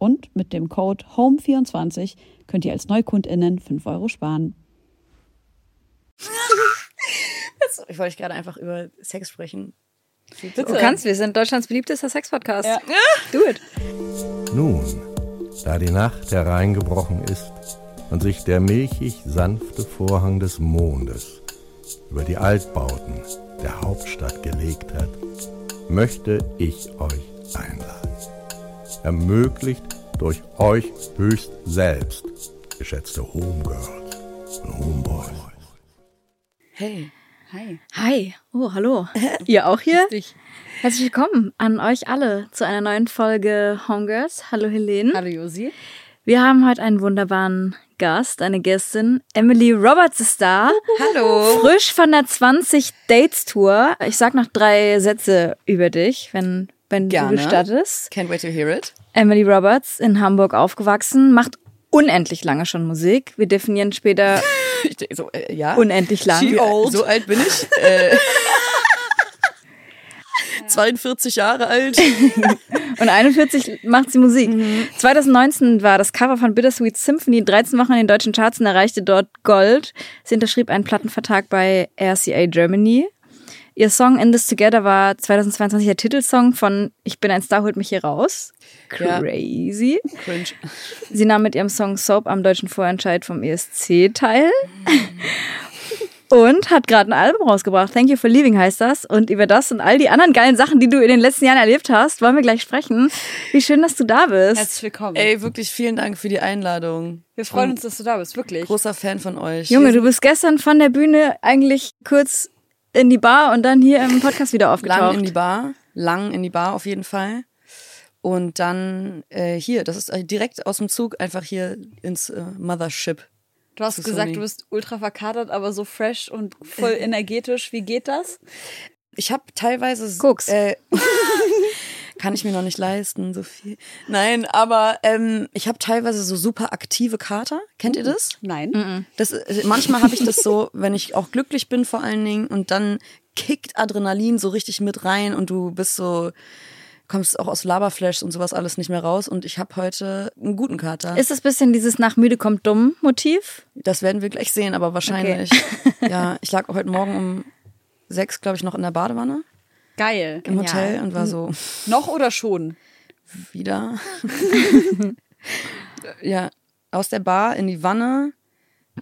Und mit dem Code HOME24 könnt ihr als NeukundInnen 5 Euro sparen. ich wollte gerade einfach über Sex sprechen. Bitte. Du kannst, wir sind Deutschlands beliebtester Sex-Podcast. Ja. Do it. Nun, da die Nacht hereingebrochen ist und sich der milchig sanfte Vorhang des Mondes über die Altbauten der Hauptstadt gelegt hat, möchte ich euch einladen ermöglicht durch euch höchst selbst, geschätzte Homegirls und Homeboys. Hey. Hi. Hi. Oh, hallo. Ihr auch hier? Herzlich willkommen an euch alle zu einer neuen Folge Homegirls. Hallo Helene. Hallo Josi. Wir haben heute einen wunderbaren Gast, eine Gästin. Emily Roberts ist da. Hallo. Frisch von der 20 Dates Tour. Ich sag noch drei Sätze über dich, wenn wenn Gerne. du gestattest. Can't wait to hear it. Emily Roberts in Hamburg aufgewachsen, macht unendlich lange schon Musik. Wir definieren später so, äh, ja. unendlich lang. She old. So alt bin ich. Äh, 42 Jahre alt. Und 41 macht sie Musik. Mhm. 2019 war das Cover von Bittersweet Symphony 13 Wochen in den deutschen Charts und erreichte dort Gold. Sie unterschrieb einen Plattenvertrag bei RCA Germany. Ihr Song In This Together war 2022 der Titelsong von Ich bin ein Star, holt mich hier raus. Crazy. Ja. Cringe. Sie nahm mit ihrem Song Soap am deutschen Vorentscheid vom ESC teil. Und hat gerade ein Album rausgebracht. Thank You for Leaving heißt das. Und über das und all die anderen geilen Sachen, die du in den letzten Jahren erlebt hast, wollen wir gleich sprechen. Wie schön, dass du da bist. Herzlich willkommen. Ey, wirklich vielen Dank für die Einladung. Wir freuen uns, dass du da bist, wirklich. Großer Fan von euch. Junge, du bist gestern von der Bühne eigentlich kurz in die Bar und dann hier im Podcast wieder aufgetaucht. Lang in die Bar, lang in die Bar auf jeden Fall. Und dann äh, hier, das ist direkt aus dem Zug einfach hier ins äh, Mothership. Du hast gesagt, Sony. du bist ultra verkatert, aber so fresh und voll energetisch. Wie geht das? Ich habe teilweise Gucks. Äh, kann ich mir noch nicht leisten, so viel. Nein, aber ähm, ich habe teilweise so super aktive Kater. Kennt ihr das? Nein. Das, äh, manchmal habe ich das so, wenn ich auch glücklich bin vor allen Dingen und dann kickt Adrenalin so richtig mit rein und du bist so kommst auch aus Laberflash und sowas alles nicht mehr raus und ich habe heute einen guten Kater. Ist das bisschen dieses nach müde kommt dumm Motiv? Das werden wir gleich sehen, aber wahrscheinlich. Okay. ja, ich lag heute Morgen um sechs, glaube ich, noch in der Badewanne. Geil. Im Hotel ja. und war so. Noch oder schon? Wieder. ja, aus der Bar in die Wanne,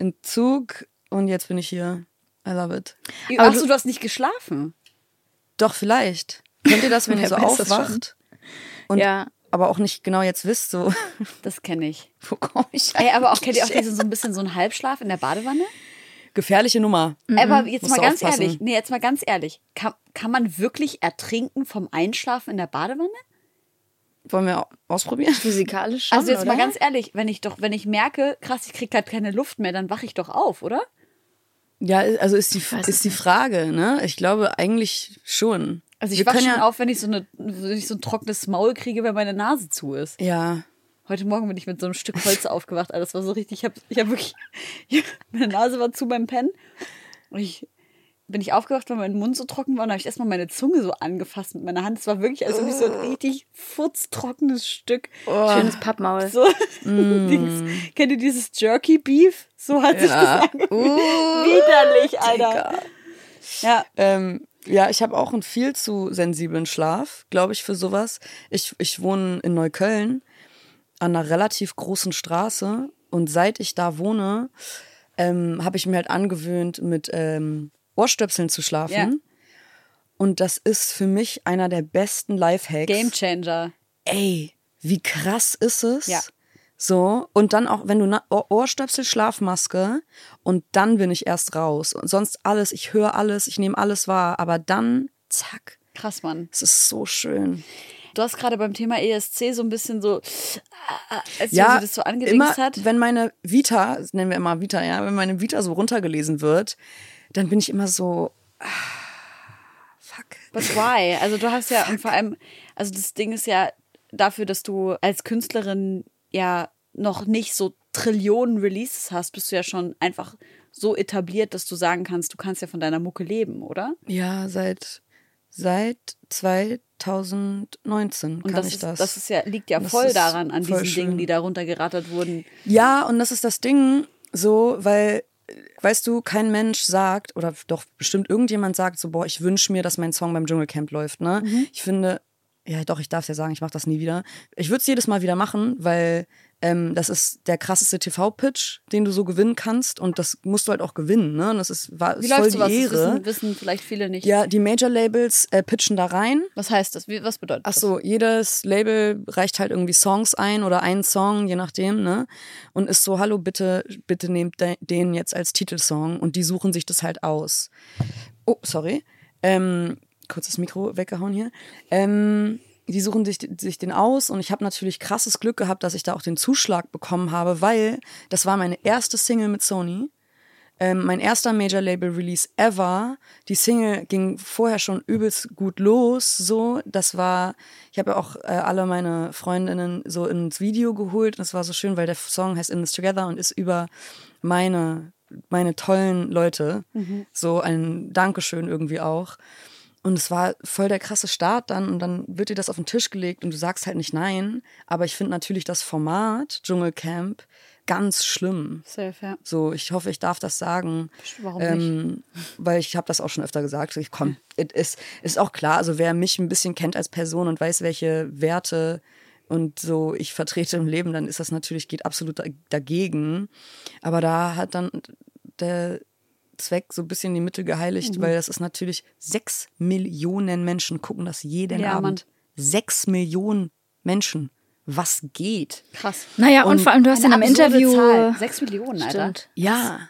in Zug und jetzt bin ich hier. I love it. Aber Achso, du, du hast nicht geschlafen? Doch, vielleicht. Kennt ihr das, wenn ihr so aufwacht? Und ja. aber auch nicht genau jetzt wisst, so. Das kenne ich. Wo komme ich Ey, aber auch kennt ihr auch diesen so ein bisschen so einen Halbschlaf in der Badewanne? Gefährliche Nummer. Mhm. Aber jetzt Musst mal ganz aufpassen. ehrlich, nee, jetzt mal ganz ehrlich. Kann, kann man wirklich ertrinken vom Einschlafen in der Badewanne? Wollen wir ausprobieren? Physikalisch schon, Also jetzt oder? mal ganz ehrlich, wenn ich doch, wenn ich merke, krass, ich krieg gerade keine Luft mehr, dann wache ich doch auf, oder? Ja, also ist die, ist die Frage, ne? Ich glaube eigentlich schon. Also ich wache schon ja auf, wenn ich so eine, wenn ich so ein trockenes Maul kriege, wenn meine Nase zu ist. Ja. Heute Morgen bin ich mit so einem Stück Holz aufgewacht. Das war so richtig. Ich habe ich hab wirklich. Ich, meine Nase war zu beim Pennen. Und ich bin ich aufgewacht, weil mein Mund so trocken war. Und habe ich erstmal meine Zunge so angefasst mit meiner Hand. Es war wirklich, als ob ich so ein oh. richtig furztrockenes Stück. Oh. Schönes Pappmaul. So, mm. Dings. Kennt ihr dieses Jerky Beef? So hat ja. sich das angefühlt. Uh, Widerlich, Alter. Digga. Ja. Ähm, ja, ich habe auch einen viel zu sensiblen Schlaf, glaube ich, für sowas. Ich, ich wohne in Neukölln an einer relativ großen Straße und seit ich da wohne, ähm, habe ich mir halt angewöhnt, mit ähm, Ohrstöpseln zu schlafen. Ja. Und das ist für mich einer der besten Lifehacks. Game Changer. Ey, wie krass ist es? Ja. So, und dann auch, wenn du Ohrstöpsel, Schlafmaske und dann bin ich erst raus. Und sonst alles, ich höre alles, ich nehme alles wahr, aber dann, zack, Krass, Mann. es ist so schön. Du hast gerade beim Thema ESC so ein bisschen so, äh, als Ja, ja, das so angedingst hat. wenn meine Vita, das nennen wir immer Vita, ja, wenn meine Vita so runtergelesen wird, dann bin ich immer so, ah, fuck. But why? Also du hast ja, und vor allem, also das Ding ist ja dafür, dass du als Künstlerin ja noch nicht so Trillionen Releases hast, bist du ja schon einfach so etabliert, dass du sagen kannst, du kannst ja von deiner Mucke leben, oder? Ja, seit, seit 2019 Und kann das, ich ist, das. das ist ja, liegt ja Das voll daran, an voll diesen schön. Dingen, die da runtergerattert wurden. Ja, und das ist das Ding so, weil, weißt du, kein Mensch sagt, oder doch bestimmt irgendjemand sagt so, boah, ich wünsche mir, dass mein Song beim Dschungelcamp läuft, ne? Ich finde, ja doch, ich darf ja sagen, ich mache das nie wieder. Ich würde es jedes Mal wieder machen, weil ähm, das ist der krasseste TV-Pitch, den du so gewinnen kannst und das musst du halt auch gewinnen, ne? Und das ist, war, Wie ist voll läuft die sowas? Das Ehre. wissen, wissen vielleicht viele nicht. Ja, die Major-Labels äh, pitchen da rein Was heißt das? Wie, was bedeutet Ach das? so, jedes Label reicht halt irgendwie Songs ein oder einen Song, je nachdem, ne? Und ist so, hallo, bitte, bitte nehmt de- den jetzt als Titelsong und die suchen sich das halt aus. Oh, sorry. Ähm, kurz das Mikro weggehauen hier. Ähm, die suchen sich, sich den aus und ich habe natürlich krasses Glück gehabt, dass ich da auch den Zuschlag bekommen habe, weil das war meine erste Single mit Sony. Ähm, mein erster Major Label Release ever. Die Single ging vorher schon übelst gut los. So, das war, ich habe ja auch äh, alle meine Freundinnen so ins Video geholt. Und das war so schön, weil der Song heißt In This Together und ist über meine meine tollen Leute. So ein Dankeschön irgendwie auch. Und es war voll der krasse Start dann und dann wird dir das auf den Tisch gelegt und du sagst halt nicht nein. Aber ich finde natürlich das Format Dschungelcamp ganz schlimm. Safe, ja. So, ich hoffe, ich darf das sagen. Warum ähm, Weil ich habe das auch schon öfter gesagt. Ich komm, es ist, ist auch klar, also wer mich ein bisschen kennt als Person und weiß, welche Werte und so ich vertrete im Leben, dann ist das natürlich, geht absolut da- dagegen. Aber da hat dann der Zweck so ein bisschen die Mittel geheiligt, Mhm. weil das ist natürlich sechs Millionen Menschen gucken das jeden Ja, Mann. Abend. Sechs Millionen Menschen. Was geht? Krass. Naja, und, Und vor allem, du hast in Eine einem Interview. Zahl. Sechs Millionen, Alter. Stimmt. Ja.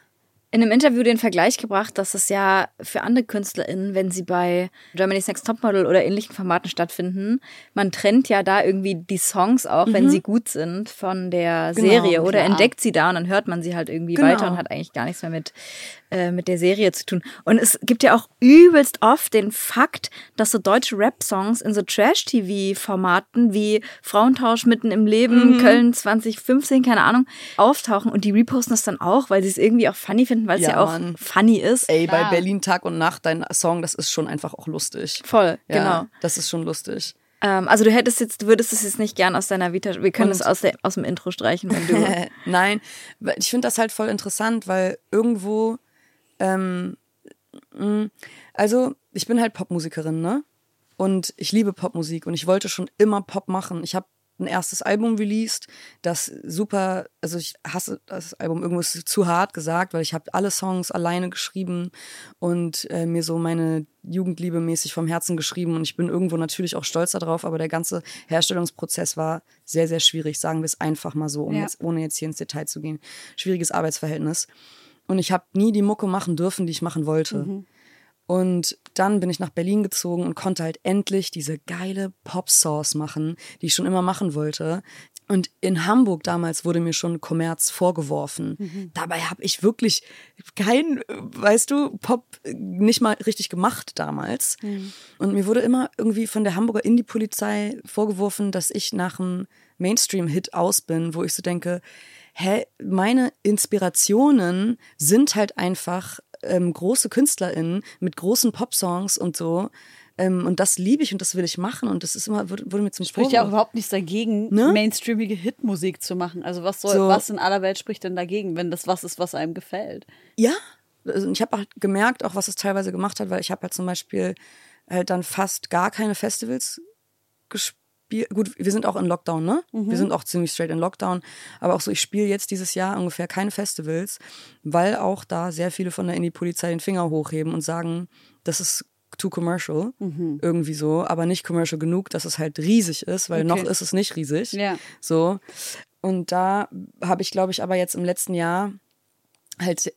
in einem Interview den Vergleich gebracht, dass es ja für andere KünstlerInnen, wenn sie bei Germany's Next Topmodel oder ähnlichen Formaten stattfinden, man trennt ja da irgendwie die Songs auch, wenn sie gut sind, von der Genau, Serie oder klar. entdeckt sie da und dann hört man sie halt irgendwie Genau. weiter und hat eigentlich gar nichts mehr mit, äh, mit der Serie zu tun. Und es gibt ja auch übelst oft den Fakt, dass so deutsche Rap-Songs in so Trash-TV-Formaten wie Frauentausch mitten im Leben, Köln 2015, keine Ahnung, auftauchen und die reposten das dann auch, weil sie es irgendwie auch funny finden, weil es Ja, ja, auch Mann. funny ist. Ey, bei Berlin Tag und Nacht, dein Song, das ist schon einfach auch lustig. Voll, Ja, genau. Das ist schon lustig. Ähm, also du hättest jetzt, du würdest es jetzt nicht gern aus deiner Vita, wir können Und- es aus, der, aus dem Intro streichen, wenn du. Nein, ich finde das halt voll interessant, weil irgendwo, ähm, mh, also ich bin halt Popmusikerin, ne? Und ich liebe Popmusik und ich wollte schon immer Pop machen. Ich habe ein erstes Album released, das super, also ich hasse das Album, irgendwo ist zu hart gesagt, weil ich habe alle Songs alleine geschrieben und äh, mir so meine Jugendliebe mäßig vom Herzen geschrieben und ich bin irgendwo natürlich auch stolz darauf, aber der ganze Herstellungsprozess war sehr, sehr schwierig, sagen wir es einfach mal so, um Ja. jetzt, ohne jetzt hier ins Detail zu gehen. Schwieriges Arbeitsverhältnis. Und ich habe nie die Mucke machen dürfen, die ich machen wollte. Und dann bin ich nach Berlin gezogen und konnte halt endlich diese geile Pop-Sauce machen, die ich schon immer machen wollte. Und in Hamburg damals wurde mir schon Kommerz vorgeworfen. Dabei habe ich wirklich kein, weißt du, Pop nicht mal richtig gemacht damals. Und mir wurde immer irgendwie von der Hamburger Indie-Polizei vorgeworfen, dass ich nach einem Mainstream-Hit aus bin, wo ich so denke, hä, meine Inspirationen sind halt einfach ähm, große KünstlerInnen mit großen Popsongs und so. Ähm, und das liebe ich und das will ich machen. Und das ist immer, wurde, wurde mir zum Spricht ja auch überhaupt nichts dagegen, Ne? mainstreamige Hitmusik zu machen. Also was soll, So. was in aller Welt spricht denn dagegen, wenn das was ist, was einem gefällt? Ja, also ich habe halt gemerkt, auch was es teilweise gemacht hat, weil ich habe halt zum Beispiel halt dann fast gar keine Festivals gespielt spiele, gut, wir sind auch in Lockdown, ne? Wir sind auch ziemlich straight in Lockdown. Aber auch so, ich spiele jetzt dieses Jahr ungefähr keine Festivals, weil auch da sehr viele von der Indie-Polizei den Finger hochheben und sagen, das ist too commercial, irgendwie so, aber nicht commercial genug, dass es halt riesig ist, weil Okay. noch ist es nicht riesig. Ja. So. Und da habe ich, glaube ich, aber jetzt im letzten Jahr halt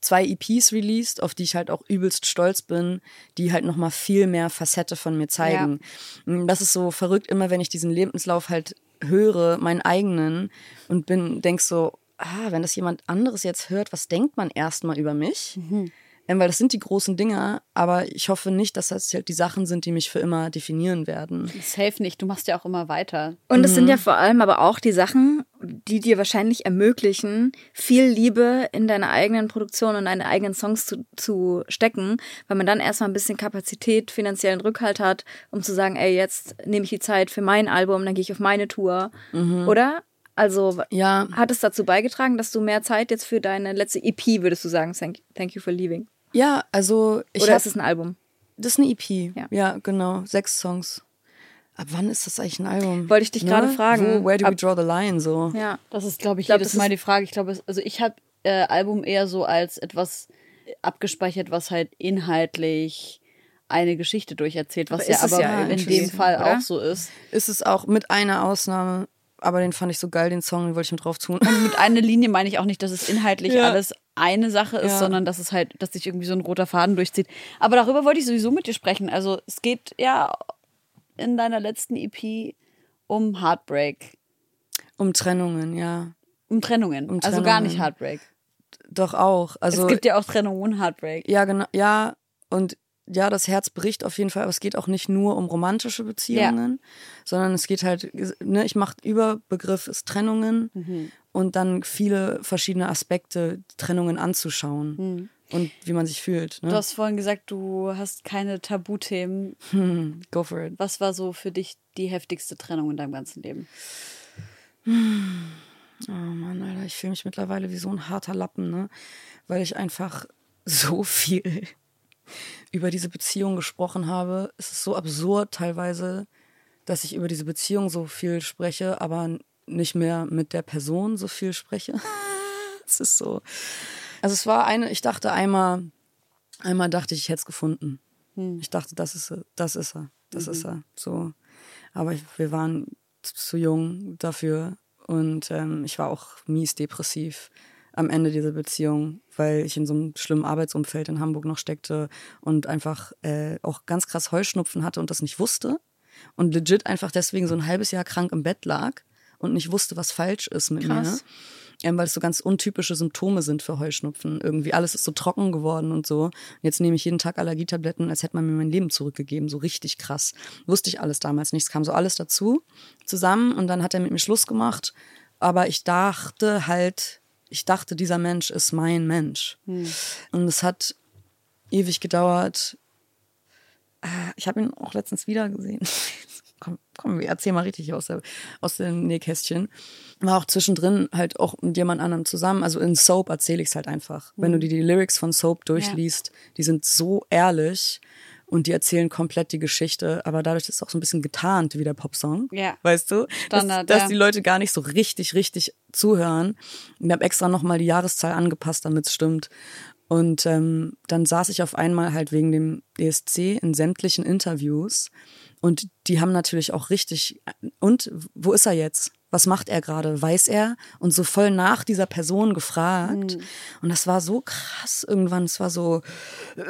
zwei EPs released, auf die ich halt auch übelst stolz bin, die halt nochmal viel mehr Facette von mir zeigen. Mm, Das ist so verrückt, immer wenn ich diesen Lebenslauf halt höre, meinen eigenen, und bin, denk so, ah, wenn das jemand anderes jetzt hört, was denkt man erstmal über mich? Ähm, weil das sind die großen Dinger, aber ich hoffe nicht, dass das halt die Sachen sind, die mich für immer definieren werden. Safe nicht, du machst ja auch immer weiter. Und es sind ja vor allem aber auch die Sachen, die dir wahrscheinlich ermöglichen, viel Liebe in deine eigenen Produktionen und deine eigenen Songs zu, zu stecken, weil man dann erstmal ein bisschen Kapazität, finanziellen Rückhalt hat, um zu sagen, ey, jetzt nehme ich die Zeit für mein Album, dann gehe ich auf meine Tour. Oder? Also Ja. hat es dazu beigetragen, dass du mehr Zeit jetzt für deine letzte EP, würdest du sagen, thank, thank you for leaving? Ja, also ich Oder hab- ist es ein Album? Das ist eine EP. Ja. Ja. genau. Sechs Songs. Ab wann ist das eigentlich ein Album? Wollte ich dich gerade fragen. Wo, where do we Ab- draw the line? So. Ja. Das ist, glaube ich, glaub, jedes das Mal ist- die Frage. Ich glaube, also ich habe äh, Album eher so als etwas abgespeichert, was halt inhaltlich eine Geschichte durcherzählt, was Aber ja ist es aber ja in dem Fall oder? auch so ist. Ist es auch mit einer Ausnahme, aber den fand ich so geil, den Song, den wollte ich mit drauf tun. Und mit einer Linie meine ich auch nicht, dass es inhaltlich Ja. alles eine Sache ist, Ja. sondern dass es halt, dass sich irgendwie so ein roter Faden durchzieht. Aber darüber wollte ich sowieso mit dir sprechen. Also es geht ja in deiner letzten EP um Heartbreak, Um Trennungen, ja. um Trennungen. Um Also gar Trennungen. nicht Heartbreak. Doch auch. Also, es gibt ja auch Trennungen und Heartbreak. ja, genau. Ja, und ja, das Herz bricht auf jeden Fall, aber es geht auch nicht nur um romantische Beziehungen, sondern es geht halt, ne, ich mache Überbegriff ist Trennungen Mhm. und dann viele verschiedene Aspekte, Trennungen anzuschauen Mhm. und wie man sich fühlt. Ne? Du hast vorhin gesagt, du hast keine Tabuthemen. Hm, go for it. Was war so für dich die heftigste Trennung in deinem ganzen Leben? Oh Mann, Alter, ich fühle mich mittlerweile wie so ein harter Lappen, ne? Weil ich einfach so viel über diese Beziehung gesprochen habe. Es ist so absurd teilweise, dass ich über diese Beziehung so viel spreche, aber nicht mehr mit der Person so viel spreche. es ist so. Also es war eine, ich dachte einmal, einmal dachte ich, ich hätte es gefunden. Ich dachte, das ist er, das ist er, das ist er. So. Aber ich, wir waren zu jung dafür und ähm, ich war auch mies depressiv am Ende dieser Beziehung, weil ich in so einem schlimmen Arbeitsumfeld in Hamburg noch steckte und einfach äh, auch ganz krass Heuschnupfen hatte und das nicht wusste und legit einfach deswegen so ein halbes Jahr krank im Bett lag und nicht wusste, was falsch ist mit Krass. mir. Ähm, weil es so ganz untypische Symptome sind für Heuschnupfen. Irgendwie alles ist so trocken geworden und so. Und jetzt nehme ich jeden Tag Allergietabletten, als hätte man mir mein Leben zurückgegeben. So richtig krass. Wusste ich alles damals nicht. Es kam so alles dazu zusammen und dann hat er mit mir Schluss gemacht. Aber ich dachte halt, ich dachte, dieser Mensch ist mein Mensch. Und es hat ewig gedauert. Ah, Ich habe ihn auch letztens wieder gesehen. komm, komm, erzähl mal richtig aus, der, aus dem Nähkästchen. War auch zwischendrin halt auch mit jemand anderem zusammen. Also in Soap erzähle ich es halt einfach. Wenn du dir die Lyrics von Soap durchliest, die sind so ehrlich und die erzählen komplett die Geschichte. Aber dadurch ist es auch so ein bisschen getarnt wie der Popsong. Ja. Weißt du? Standard, dass, dass ja. die Leute gar nicht so richtig, richtig zuhören. Ich habe extra nochmal die Jahreszahl angepasst, damit es stimmt. Und ähm, dann saß ich auf einmal halt wegen dem ESC in sämtlichen Interviews. Und die haben natürlich auch richtig, und wo ist er jetzt? Was macht er gerade? Weiß er? Und so voll nach dieser Person gefragt. Und das war so krass irgendwann. Es war so, äh,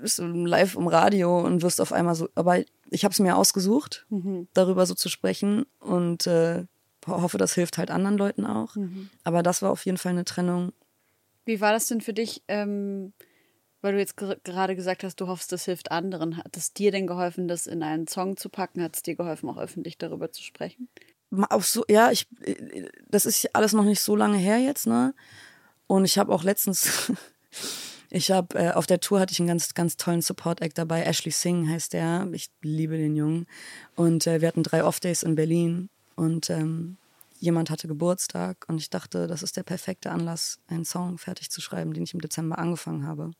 bist du live im Radio und wirst auf einmal so, aber ich habe es mir ausgesucht, darüber so zu sprechen und äh, hoffe, das hilft halt anderen Leuten auch. Aber das war auf jeden Fall eine Trennung. Wie war das denn für dich, ähm, weil du jetzt ger- gerade gesagt hast, du hoffst, das hilft anderen. Hat es dir denn geholfen, das in einen Song zu packen? Hat es dir geholfen, auch öffentlich darüber zu sprechen? Auf so, ja, ich, das ist alles noch nicht so lange her jetzt, ne? Und ich habe auch letztens, ich habe äh, auf der Tour hatte ich einen ganz, ganz tollen Support-Act dabei. Ashley Singh heißt der. Ich liebe den Jungen. Und äh, wir hatten drei Off-Days in Berlin und ähm, jemand hatte Geburtstag und ich dachte, das ist der perfekte Anlass, einen Song fertig zu schreiben, den ich im Dezember angefangen habe.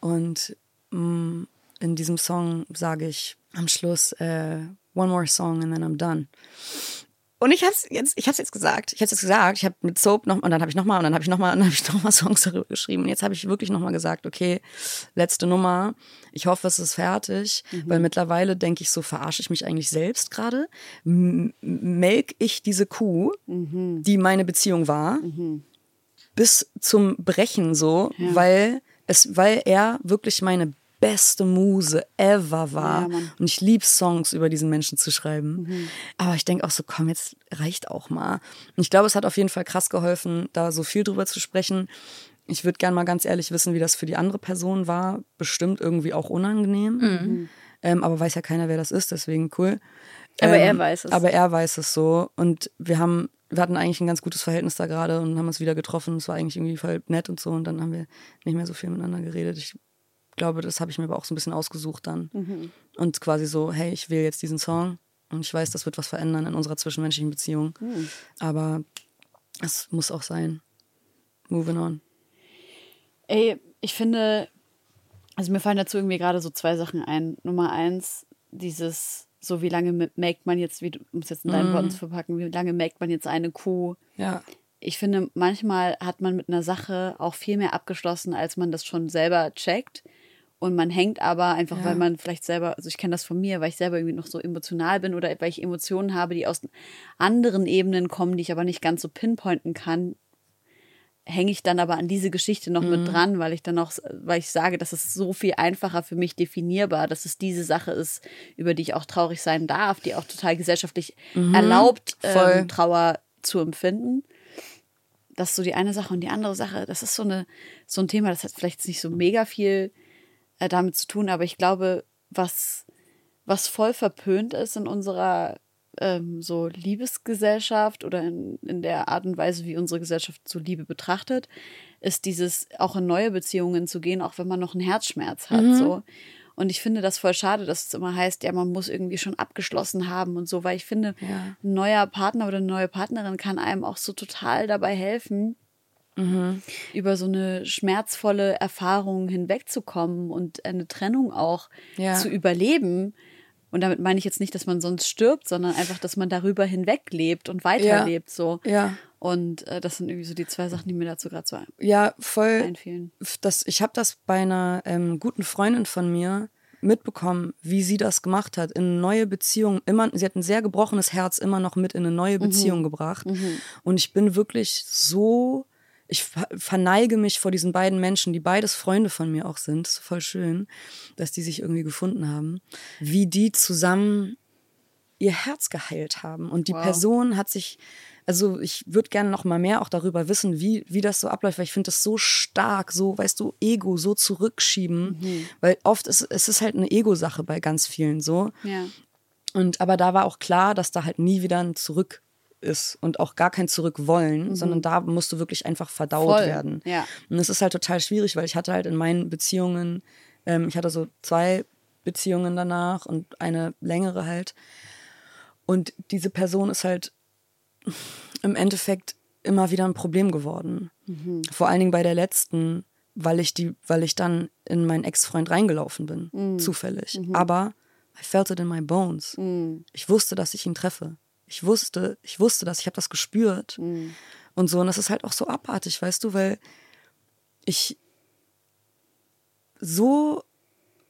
Und mh, in diesem Song sage ich am Schluss, äh, one more song and then I'm done. Und ich hab's jetzt, ich hab's jetzt gesagt. Ich hab's jetzt gesagt. Ich habe mit Soap noch und dann habe ich noch mal und dann habe ich noch mal und dann habe ich noch mal Songs darüber geschrieben. Und jetzt habe ich wirklich noch mal gesagt, okay, letzte Nummer. Ich hoffe, es ist fertig, weil mittlerweile denke ich so, verarsche ich mich eigentlich selbst gerade? Melk ich diese Kuh, die meine Beziehung war, bis zum Brechen so, weil es, weil er wirklich meine beste Muse ever war. Ja, und ich liebe Songs über diesen Menschen zu schreiben. Aber ich denke auch so, komm, jetzt reicht auch mal. Und ich glaube, es hat auf jeden Fall krass geholfen, da so viel drüber zu sprechen. Ich würde gerne mal ganz ehrlich wissen, wie das für die andere Person war. Bestimmt irgendwie auch unangenehm. Ähm, aber weiß ja keiner, wer das ist, deswegen cool. Aber ähm, er weiß es. Aber er weiß es so. Und wir haben, wir hatten eigentlich ein ganz gutes Verhältnis da gerade und haben uns wieder getroffen. Es war eigentlich irgendwie voll nett und so. Und dann haben wir nicht mehr so viel miteinander geredet. Ich glaube, das habe ich mir aber auch so ein bisschen ausgesucht dann. Und quasi so, hey, ich will jetzt diesen Song und ich weiß, das wird was verändern in unserer zwischenmenschlichen Beziehung. Aber es muss auch sein. Moving on. Ey, ich finde, also mir fallen dazu irgendwie gerade so zwei Sachen ein. Nummer eins, dieses, so wie lange melkt man jetzt, wie du- um es jetzt in deinen Worten zu verpacken, wie lange melkt man jetzt eine Kuh? Ja. Ich finde, manchmal hat man mit einer Sache auch viel mehr abgeschlossen, als man das schon selber checkt. Und man hängt aber einfach, Ja. weil man vielleicht selber, also ich kenne das von mir, weil ich selber irgendwie noch so emotional bin oder weil ich Emotionen habe, die aus anderen Ebenen kommen, die ich aber nicht ganz so pinpointen kann, hänge ich dann aber an diese Geschichte noch mit dran, weil ich dann auch, weil ich sage, das ist so viel einfacher für mich definierbar, dass es diese Sache ist, über die ich auch traurig sein darf, die auch total gesellschaftlich erlaubt, voll. ähm, Trauer zu empfinden. Das ist so die eine Sache und die andere Sache, das ist so eine so ein Thema, das hat vielleicht nicht so mega viel äh, damit zu tun, aber ich glaube, was was voll verpönt ist in unserer ähm, so Liebesgesellschaft oder in, in der Art und Weise, wie unsere Gesellschaft so Liebe betrachtet, ist dieses auch in neue Beziehungen zu gehen, auch wenn man noch einen Herzschmerz hat. So. Und ich finde das voll schade, dass es immer heißt, ja, man muss irgendwie schon abgeschlossen haben und so, weil ich finde, Ja. ein neuer Partner oder eine neue Partnerin kann einem auch so total dabei helfen, über so eine schmerzvolle Erfahrung hinwegzukommen und eine Trennung auch Ja. zu überleben. Und damit meine ich jetzt nicht, dass man sonst stirbt, sondern einfach, dass man darüber hinweglebt und weiterlebt. So. Ja. Und äh, das sind irgendwie so die zwei Sachen, die mir dazu gerade so Ja, voll. einfielen. das, ich habe das bei einer ähm, guten Freundin von mir mitbekommen, wie sie das gemacht hat. In eine neue Beziehung, immer, sie hat ein sehr gebrochenes Herz immer noch mit in eine neue Beziehung gebracht. Und ich bin wirklich so, ich ver- verneige mich vor diesen beiden Menschen, die beides Freunde von mir auch sind. Das ist voll schön, dass die sich irgendwie gefunden haben. Wie die zusammen ihr Herz geheilt haben. Und die Wow. Person hat sich, also ich würde gerne noch mal mehr auch darüber wissen, wie, wie das so abläuft, weil ich finde das so stark, so, weißt du, Ego so zurückschieben. Mhm. Weil oft ist es ist halt eine Ego-Sache bei ganz vielen so. Ja. Und aber da war auch klar, dass da halt nie wieder ein Zurück ist und auch gar kein Zurück wollen, sondern da musst du wirklich einfach verdaut Mhm. Voll, werden. ja. Und es ist halt total schwierig, weil ich hatte halt in meinen Beziehungen, ähm, ich hatte so zwei Beziehungen danach und eine längere halt. Und diese Person ist halt im Endeffekt immer wieder ein Problem geworden. Vor allen Dingen bei der letzten, weil ich die, weil ich dann in meinen Ex-Freund reingelaufen bin, zufällig. Aber I felt it in my bones. Ich wusste, dass ich ihn treffe. Ich wusste, ich wusste das, ich habe das gespürt. Und so, und das ist halt auch so abartig, weißt du, weil ich so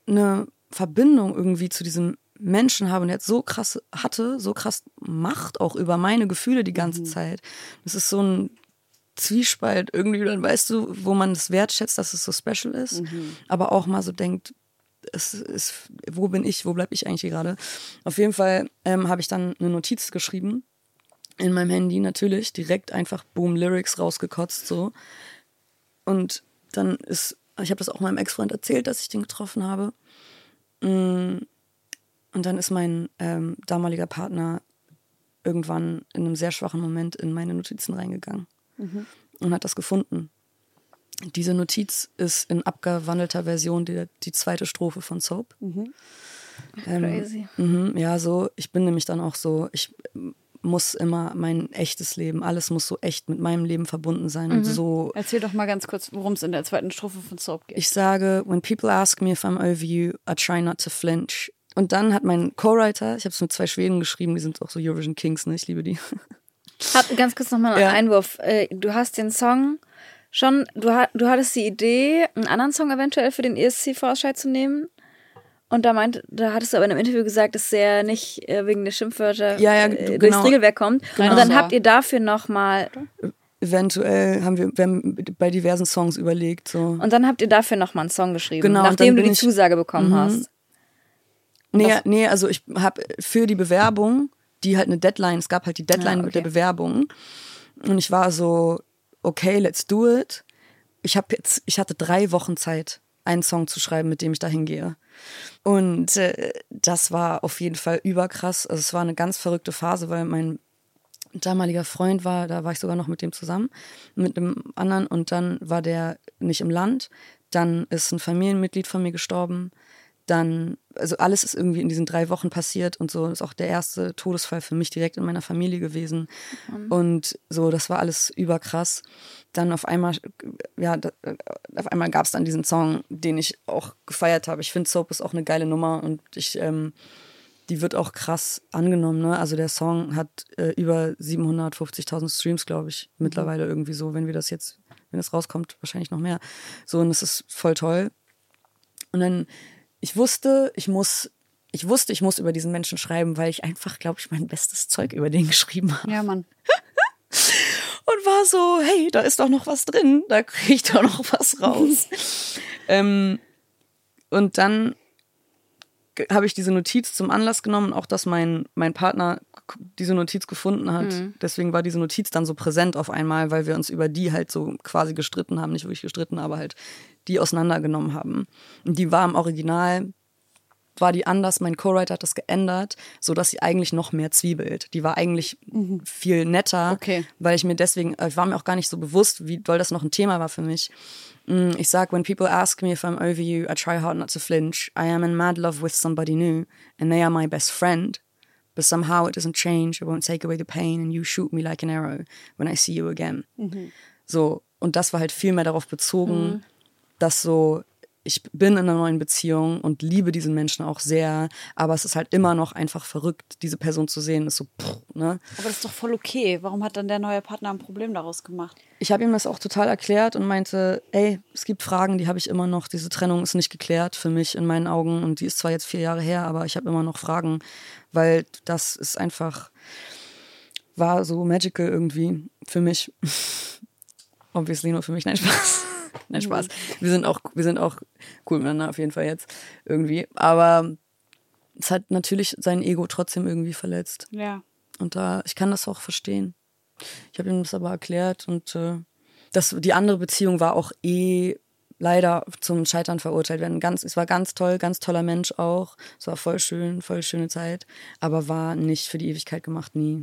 eine Verbindung irgendwie zu diesem Menschen habe und jetzt so krass hatte, so krass Macht auch über meine Gefühle die ganze Zeit. Das ist so ein Zwiespalt irgendwie, dann weißt du, wo man es wertschätzt, dass es so special ist, aber auch mal so denkt, es ist, wo bin ich, wo bleib ich eigentlich gerade? Auf jeden Fall ähm, habe ich dann eine Notiz geschrieben in meinem Handy natürlich, direkt einfach Boom Lyrics rausgekotzt so. Und dann ist, ich habe das auch meinem Ex-Freund erzählt, dass ich den getroffen habe. Mm, Und dann ist mein ähm, damaliger Partner irgendwann in einem sehr schwachen Moment in meine Notizen reingegangen und hat das gefunden. Diese Notiz ist in abgewandelter Version die, die zweite Strophe von Soap. Ähm, Crazy. Mhm, ja, so. Ich bin nämlich dann auch so, ich muss immer mein echtes Leben, alles muss so echt mit meinem Leben verbunden sein und so. Erzähl doch mal ganz kurz, worum es in der zweiten Strophe von Soap geht. Ich sage, when people ask me if I'm over you, I try not to flinch. und dann hat mein Co-Writer, ich habe es mit zwei Schweden geschrieben, die sind auch so Eurovision Kings, ne? Ich liebe die. Hab ganz kurz nochmal einen Ja. Einwurf. Äh, Du hast den Song schon, du, du hattest die Idee, einen anderen Song eventuell für den ESC-Vorscheid zu nehmen. Und da meint, da hattest du aber in einem Interview gesagt, dass der nicht äh, wegen der Schimpfwörter Ja, ja, äh, genau. durchs Regelwerk kommt. Genau. Und dann habt ihr dafür nochmal, Eventuell haben wir, wir haben bei diversen Songs überlegt. So. und dann habt ihr dafür nochmal einen Song geschrieben, Genau, nachdem du die Zusage bekommen Mhm. hast. Nee, nee, also ich habe für die Bewerbung, die halt eine Deadline, es gab halt die Deadline Ja, mit der okay. Bewerbung. Und ich war so, okay, let's do it. Ich habe jetzt, ich hatte drei Wochen Zeit, einen Song zu schreiben, mit dem ich da hingehe. Und äh, das war auf jeden Fall überkrass. Also es war eine ganz verrückte Phase, weil mein damaliger Freund war, da war ich sogar noch mit dem zusammen, mit einem anderen und dann war der nicht im Land. Dann ist ein Familienmitglied von mir gestorben. Dann, also alles ist irgendwie in diesen drei Wochen passiert und so. Das ist auch der erste Todesfall für mich direkt in meiner Familie gewesen. Und so, das war alles überkrass. Dann auf einmal, ja, da, auf einmal gab es dann diesen Song, den ich auch gefeiert habe. Ich finde Soap ist auch eine geile Nummer und ich, ähm, die wird auch krass angenommen. Ne? Also der Song hat äh, über 750.000 Streams, glaube ich, mittlerweile irgendwie so, wenn wir das jetzt, wenn das rauskommt, wahrscheinlich noch mehr. So, und es ist voll toll. Und dann, ich wusste, ich muss, ich wusste, ich muss über diesen Menschen schreiben, weil ich einfach, glaube ich, mein bestes Zeug über den geschrieben habe. Ja, Mann. Und war so, hey, da ist doch noch was drin, da kriege ich doch noch was raus. ähm, und dann habe ich diese Notiz zum Anlass genommen, auch dass mein, mein Partner diese Notiz gefunden hat. Deswegen war diese Notiz dann so präsent auf einmal, weil wir uns über die halt so quasi gestritten haben, nicht wirklich gestritten, aber halt die auseinandergenommen haben. Und die war im Original, war die anders, mein Co-Writer hat das geändert, so dass sie eigentlich noch mehr zwiebelt. Die war eigentlich viel netter, Okay. weil ich mir deswegen, äh, ich war mir auch gar nicht so bewusst, wie doll das noch ein Thema war für mich. Mm, Ich sag, when people ask me if I'm over you, I try hard not to flinch. I am in mad love with somebody new, and they are my best friend. But somehow it doesn't change, it won't take away the pain, and you shoot me like an arrow when I see you again. So, und das war halt viel mehr darauf bezogen, dass so, ich bin in einer neuen Beziehung und liebe diesen Menschen auch sehr, aber es ist halt immer noch einfach verrückt, diese Person zu sehen, ist so, pff, ne? Aber das ist doch voll okay. Warum hat dann der neue Partner ein Problem daraus gemacht? Ich habe ihm das auch total erklärt und meinte, ey, es gibt Fragen, die habe ich immer noch. Diese Trennung ist nicht geklärt für mich in meinen Augen und die ist zwar jetzt vier Jahre her, aber ich habe immer noch Fragen, weil das ist einfach, war so magical irgendwie für mich. Obviously nur für mich, nein, Spaß. Nein, Spaß. Wir sind auch, wir sind auch cool miteinander auf jeden Fall jetzt irgendwie. Aber es hat natürlich sein Ego trotzdem irgendwie verletzt. Ja. Und da, ich kann das auch verstehen. Ich habe ihm das aber erklärt und äh, das, die andere Beziehung war auch eh leider zum Scheitern verurteilt werden. Ganz, es war ganz toll, ganz toller Mensch auch. Es war voll schön, voll schöne Zeit, aber war nicht für die Ewigkeit gemacht, nie.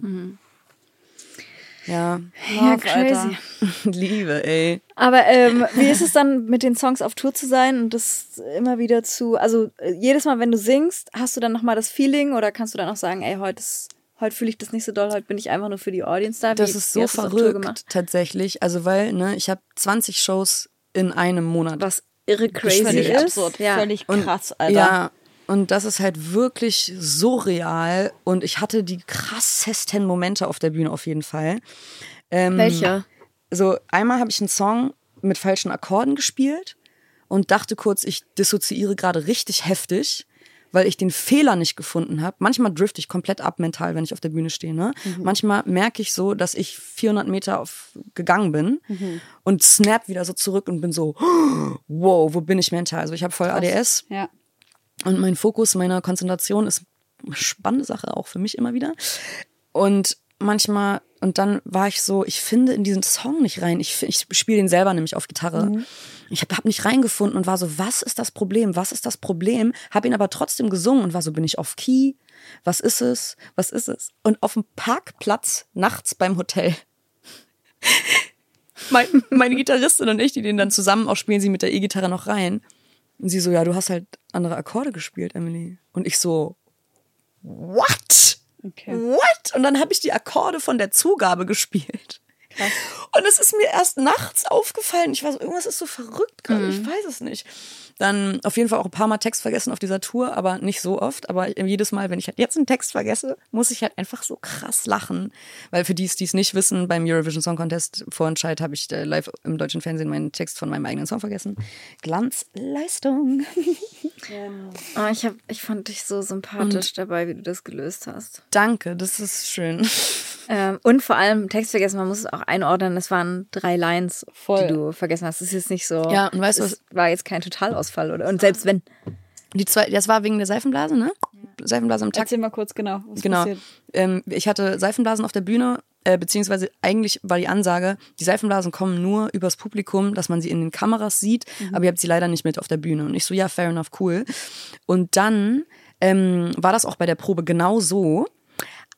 Ja, Ja, Alter. Liebe, ey. Aber ähm, wie ist es dann, mit den Songs auf Tour zu sein und das immer wieder zu, also äh, jedes Mal, wenn du singst, hast du dann nochmal das Feeling oder kannst du dann auch sagen, ey, heute ist, heute fühle ich das nicht so doll, heute bin ich einfach nur für die Audience da. Wie, Das ist so verrückt gemacht? tatsächlich. Also weil, ne, ich habe 20 Shows in einem Monat. Was irre crazy Völlig ist. absurd. Ja. Völlig Und- krass, Alter. Ja, und das ist halt wirklich so real. Und ich hatte die krassesten Momente auf der Bühne auf jeden Fall. Ähm, Welche? So, einmal habe ich einen Song mit falschen Akkorden gespielt und dachte kurz, ich dissoziiere gerade richtig heftig, weil ich den Fehler nicht gefunden habe. Manchmal drifte ich komplett ab mental, wenn ich auf der Bühne stehe. Ne? Manchmal merke ich so, dass ich 400 Meter auf, gegangen bin und snap wieder so zurück und bin so, wow, wo bin ich mental? Also ich habe voll ADS. Ja. Und mein Fokus, meine Konzentration ist eine spannende Sache auch für mich immer wieder. Und manchmal, und dann war ich so, ich finde in diesen Song nicht rein. Ich, ich spiele den selber nämlich auf Gitarre. Ich habe hab nicht reingefunden und war so, was ist das Problem? Was ist das Problem? Habe ihn aber trotzdem gesungen und war so, bin ich auf Key? Was ist es? Was ist es? Und auf dem Parkplatz nachts beim Hotel mein, meine Gitarristin und ich, die den dann zusammen auch spielen, sie mit der E-Gitarre noch rein. Und sie so, ja, du hast halt andere Akkorde gespielt, Emily. Und ich so, what? Okay. What? Und dann habe ich die Akkorde von der Zugabe gespielt. Und es ist mir erst nachts aufgefallen. Ich war so, irgendwas ist so verrückt gerade, Mhm. ich weiß es nicht. Dann auf jeden Fall auch ein paar Mal Text vergessen auf dieser Tour, aber nicht so oft. Aber jedes Mal, wenn ich halt jetzt einen Text vergesse, muss ich halt einfach so krass lachen. Weil für die, die es nicht wissen, beim Eurovision Song Contest Vorentscheid habe ich äh, live im deutschen Fernsehen meinen Text von meinem eigenen Song vergessen. Glanzleistung. Oh, ich, hab, ich fand dich so sympathisch dabei, wie du das gelöst hast. Danke, das ist schön. Ähm, und vor allem Text vergessen, man muss es auch einordnen, es waren drei Lines, Voll. die du vergessen hast. Das ist jetzt nicht so. Ja, und weißt du es war jetzt kein Totalausfall, oder? Und selbst wenn. Die zwei, das war wegen der Seifenblase, ne? Seifenblase im Takt. Erzähl mal kurz genau. Was Genau. passiert. Ähm, ich hatte Seifenblasen auf der Bühne, äh, beziehungsweise eigentlich war die Ansage, die Seifenblasen kommen nur übers Publikum, dass man sie in den Kameras sieht, aber ihr habt sie leider nicht mit auf der Bühne. Und ich so, ja, fair enough, cool. Und dann ähm, war das auch bei der Probe genau so.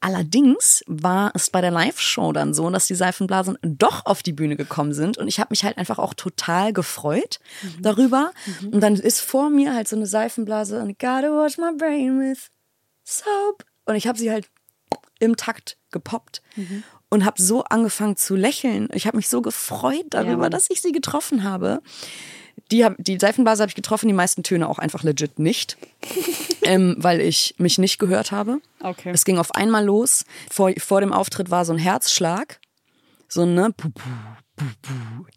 Allerdings war es bei der Live-Show dann so, dass die Seifenblasen doch auf die Bühne gekommen sind und ich habe mich halt einfach auch total gefreut darüber. Und dann ist vor mir halt so eine Seifenblase und gotta wash my brain with soap. Und ich habe sie halt im Takt gepoppt und habe so angefangen zu lächeln. Ich habe mich so gefreut darüber, Mann. dass ich sie getroffen habe. Die, hab, die Seifenblase habe ich getroffen, die meisten Töne auch einfach legit nicht, ähm, weil ich mich nicht gehört habe. Okay. Es ging auf einmal los. Vor, vor dem Auftritt war so ein Herzschlag. So, ne? Puh, puh,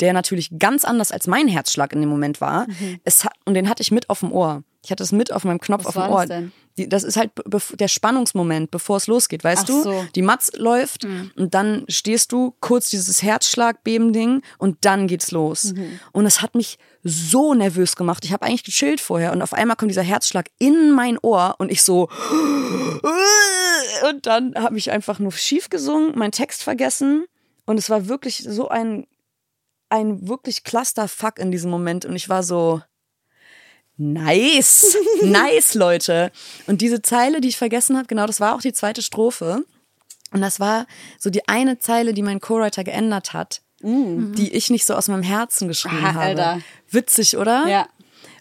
der natürlich ganz anders als mein Herzschlag in dem Moment war. Es hat, und den hatte ich mit auf dem Ohr. Ich hatte es mit auf meinem Knopf Was auf dem Ohr. das denn? Die, das ist halt der Spannungsmoment, bevor es losgeht, weißt Ach du? so. Die Matz läuft und dann stehst du kurz dieses Herzschlagbeben-Ding und dann geht's los. Mhm. Und es hat mich so nervös gemacht. Ich habe eigentlich gechillt vorher und auf einmal kommt dieser Herzschlag in mein Ohr und ich so und dann habe ich einfach nur schief gesungen, meinen Text vergessen und es war wirklich so ein ein wirklich Clusterfuck in diesem Moment und ich war so nice, nice Leute. Und diese Zeile, die ich vergessen habe, genau, das war auch die zweite Strophe und das war so die eine Zeile, die mein Co-Writer geändert hat, die ich nicht so aus meinem Herzen geschrieben Aha, habe. Alter. Witzig, oder? Ja.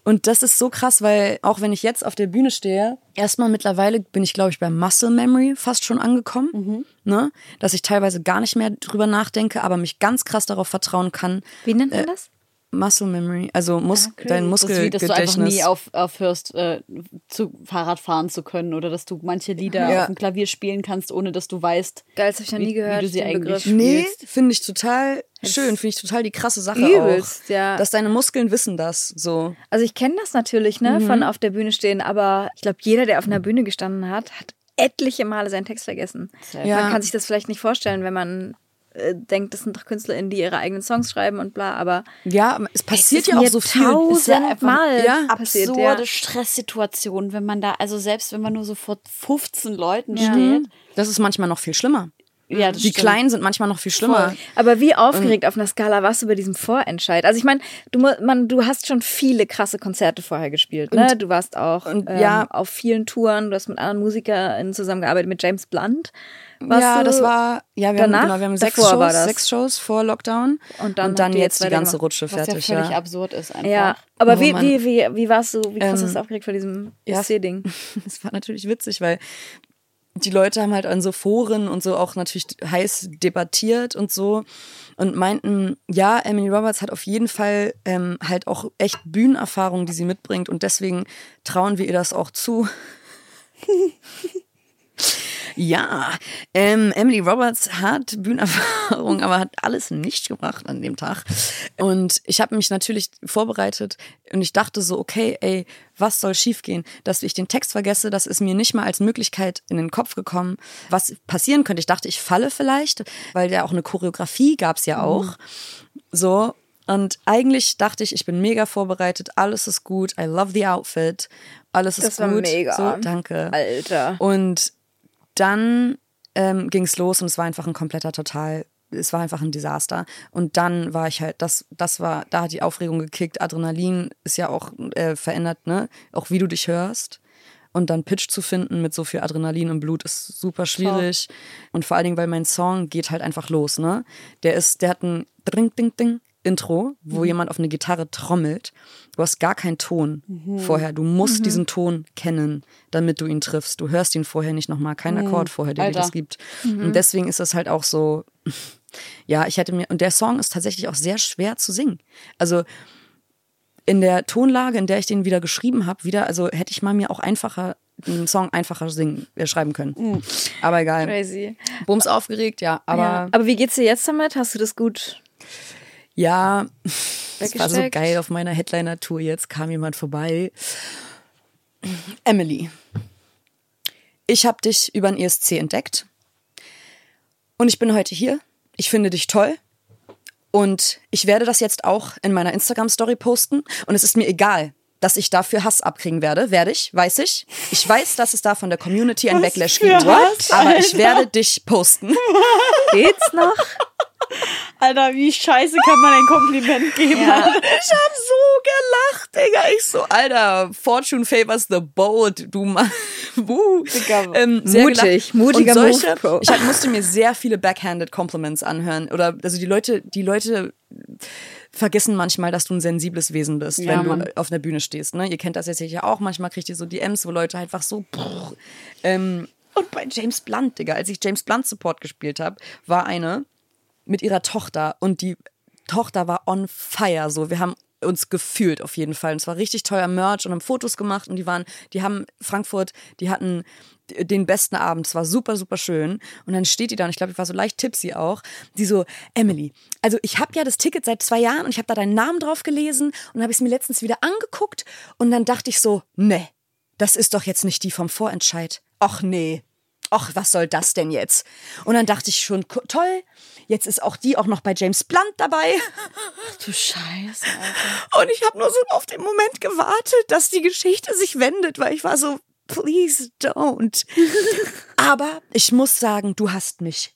Und das ist so krass, weil auch wenn ich jetzt auf der Bühne stehe, erstmal mittlerweile bin ich, glaube ich, bei Muscle Memory fast schon angekommen. Mhm. Ne? Dass ich teilweise gar nicht mehr drüber nachdenke, aber mich ganz krass darauf vertrauen kann. Wie nennt man das? Muscle Memory, also Mus dein Das ist wie, dass du einfach Muskelgedächtnis. nie auf, aufhörst, äh, zu Fahrrad fahren zu können oder dass du manche Lieder Ja. auf dem Klavier spielen kannst, ohne dass du weißt, Geil, das habe ich noch wie, nie gehört. wie du sie eigentlich Begriff. Nee, spielst. finde ich total schön, finde ich total die krasse Sache Übelst, auch. ja. Dass deine Muskeln wissen das so. Also ich kenne das natürlich, ne, Mhm. von auf der Bühne stehen, aber ich glaube, jeder, der auf einer Bühne gestanden hat, hat etliche Male seinen Text vergessen. Ja. Man kann sich das vielleicht nicht vorstellen, wenn man äh, denkt, das sind doch KünstlerInnen, die ihre eigenen Songs schreiben und bla, aber Ja, es passiert ist ja auch mir so viel. tausendmal Ja, passiert. absurde Ja. Stresssituationen, wenn man da, also selbst wenn man nur so vor 15 Leuten Ja. steht. Das ist manchmal noch viel schlimmer. Ja, das Die stimmt. Kleinen sind manchmal noch viel schlimmer. Voll. Aber wie aufgeregt auf einer Skala warst du bei diesem Vorentscheid? Also ich meine, du, man, du hast schon viele krasse Konzerte vorher gespielt. Ne? du warst auch und ähm, ja. auf vielen Touren, du hast mit anderen MusikerInnen zusammengearbeitet, mit James Blunt. Warst ja, das war, ja, wir haben, danach? genau, wir haben sechs Davor Shows, das. sechs Shows vor Lockdown. Und dann und dann jetzt die ganze. Rutsche Was ja fertig. völlig Ja, absurd ist einfach. Ja, aber Oh wie, Mann. wie, wie, wie warst du, wie Ähm, hast du aufgeregt vor diesem ja. ESC-Ding? Das war natürlich witzig, weil die Leute haben halt an so Foren und so auch natürlich heiß debattiert und so und meinten, ja, Emily Roberts hat auf jeden Fall ähm, halt auch echt Bühnenerfahrung, die sie mitbringt und deswegen trauen wir ihr das auch zu. Ja, ähm, Emily Roberts hat Bühnenerfahrung, aber hat alles nicht gebracht an dem Tag. Und ich habe mich natürlich vorbereitet und ich dachte so, okay, ey, was soll schiefgehen? Dass ich den Text vergesse, das ist mir nicht mal als Möglichkeit in den Kopf gekommen, was passieren könnte. Ich dachte, ich falle vielleicht, weil ja auch eine Choreografie gab's ja auch. So. Und eigentlich dachte ich, ich bin mega vorbereitet, alles ist gut, I love the outfit, alles ist Das war gut. mega. So, danke. Alter. Und dann ähm, ging es los und es war einfach ein kompletter Total. Es war einfach ein Desaster. Und dann war ich halt, das, das war, da hat die Aufregung gekickt. Adrenalin ist ja auch äh, verändert, ne? Auch wie du dich hörst. Und dann Pitch zu finden mit so viel Adrenalin im Blut ist super schwierig. Und vor allen Dingen, weil mein Song geht halt einfach los, ne? Der ist, der hat ein Dring, Ding, Ding. Intro, wo jemand auf eine Gitarre trommelt. Du hast gar keinen Ton vorher. Du musst diesen Ton kennen, damit du ihn triffst. Du hörst ihn vorher nicht nochmal, kein Akkord vorher, der dir das gibt. Und deswegen ist das halt auch so, Ja, ich hätte mir, und der Song ist tatsächlich auch sehr schwer zu singen. Also in der Tonlage, in der ich den wieder geschrieben habe, wieder, also hätte ich mal mir auch einfacher einen Song einfacher singen, äh, schreiben können. Aber egal. Crazy. Bums aufgeregt, ja. Aber ja. aber wie geht's dir jetzt damit? Hast du das gut? Ja, es war so geil auf meiner Headliner-Tour. Jetzt kam jemand vorbei. Emily, ich habe dich über den ESC entdeckt. Und ich bin heute hier. Ich finde dich toll. Und ich werde das jetzt auch in meiner Instagram-Story posten. Und es ist mir egal, dass ich dafür Hass abkriegen werde. Werde ich, weiß ich. Ich weiß, dass es da von der Community ein Backlash gibt. Hass, Aber ich werde dich posten. Geht's noch? Alter, wie scheiße kann man ein Kompliment geben? Ich hab so gelacht, Digga. Ich so, Alter, Fortune favors the bold, du Mann. Buh. Ähm, sehr Mutig, gelacht. mutiger Und solche, Move. Ich hab, musste mir sehr viele backhanded Compliments anhören. Oder, also die Leute, die Leute vergessen manchmal, dass du ein sensibles Wesen bist, Ja, wenn du Mann. auf einer Bühne stehst. Ne? Ihr kennt das jetzt sicher auch. Manchmal kriegt ihr so DMs, wo Leute einfach so. Pff, ähm, und bei James Blunt, Digga, als ich James Blunt Support gespielt habe, war eine mit ihrer Tochter und die Tochter war on fire. So, wir haben uns gefühlt auf jeden Fall. Und es war richtig teuer Merch und haben Fotos gemacht und die waren, die haben Frankfurt, die hatten den besten Abend. Es war super, super schön. Und dann steht die da und ich glaube, ich war so leicht tipsy auch. Die so, Emily, also ich habe ja das Ticket seit zwei Jahren und ich habe da deinen Namen drauf gelesen und dann habe ich es mir letztens wieder angeguckt und dann dachte ich so, nee, das ist doch jetzt nicht die vom Vorentscheid. Och nee. Och, was soll das denn jetzt? Und dann dachte ich schon, toll, jetzt ist auch die auch noch bei James Blunt dabei. Du Scheiße, Alter. Und ich habe nur so auf den Moment gewartet, dass die Geschichte sich wendet, weil ich war so, please don't. Aber ich muss sagen, du hast mich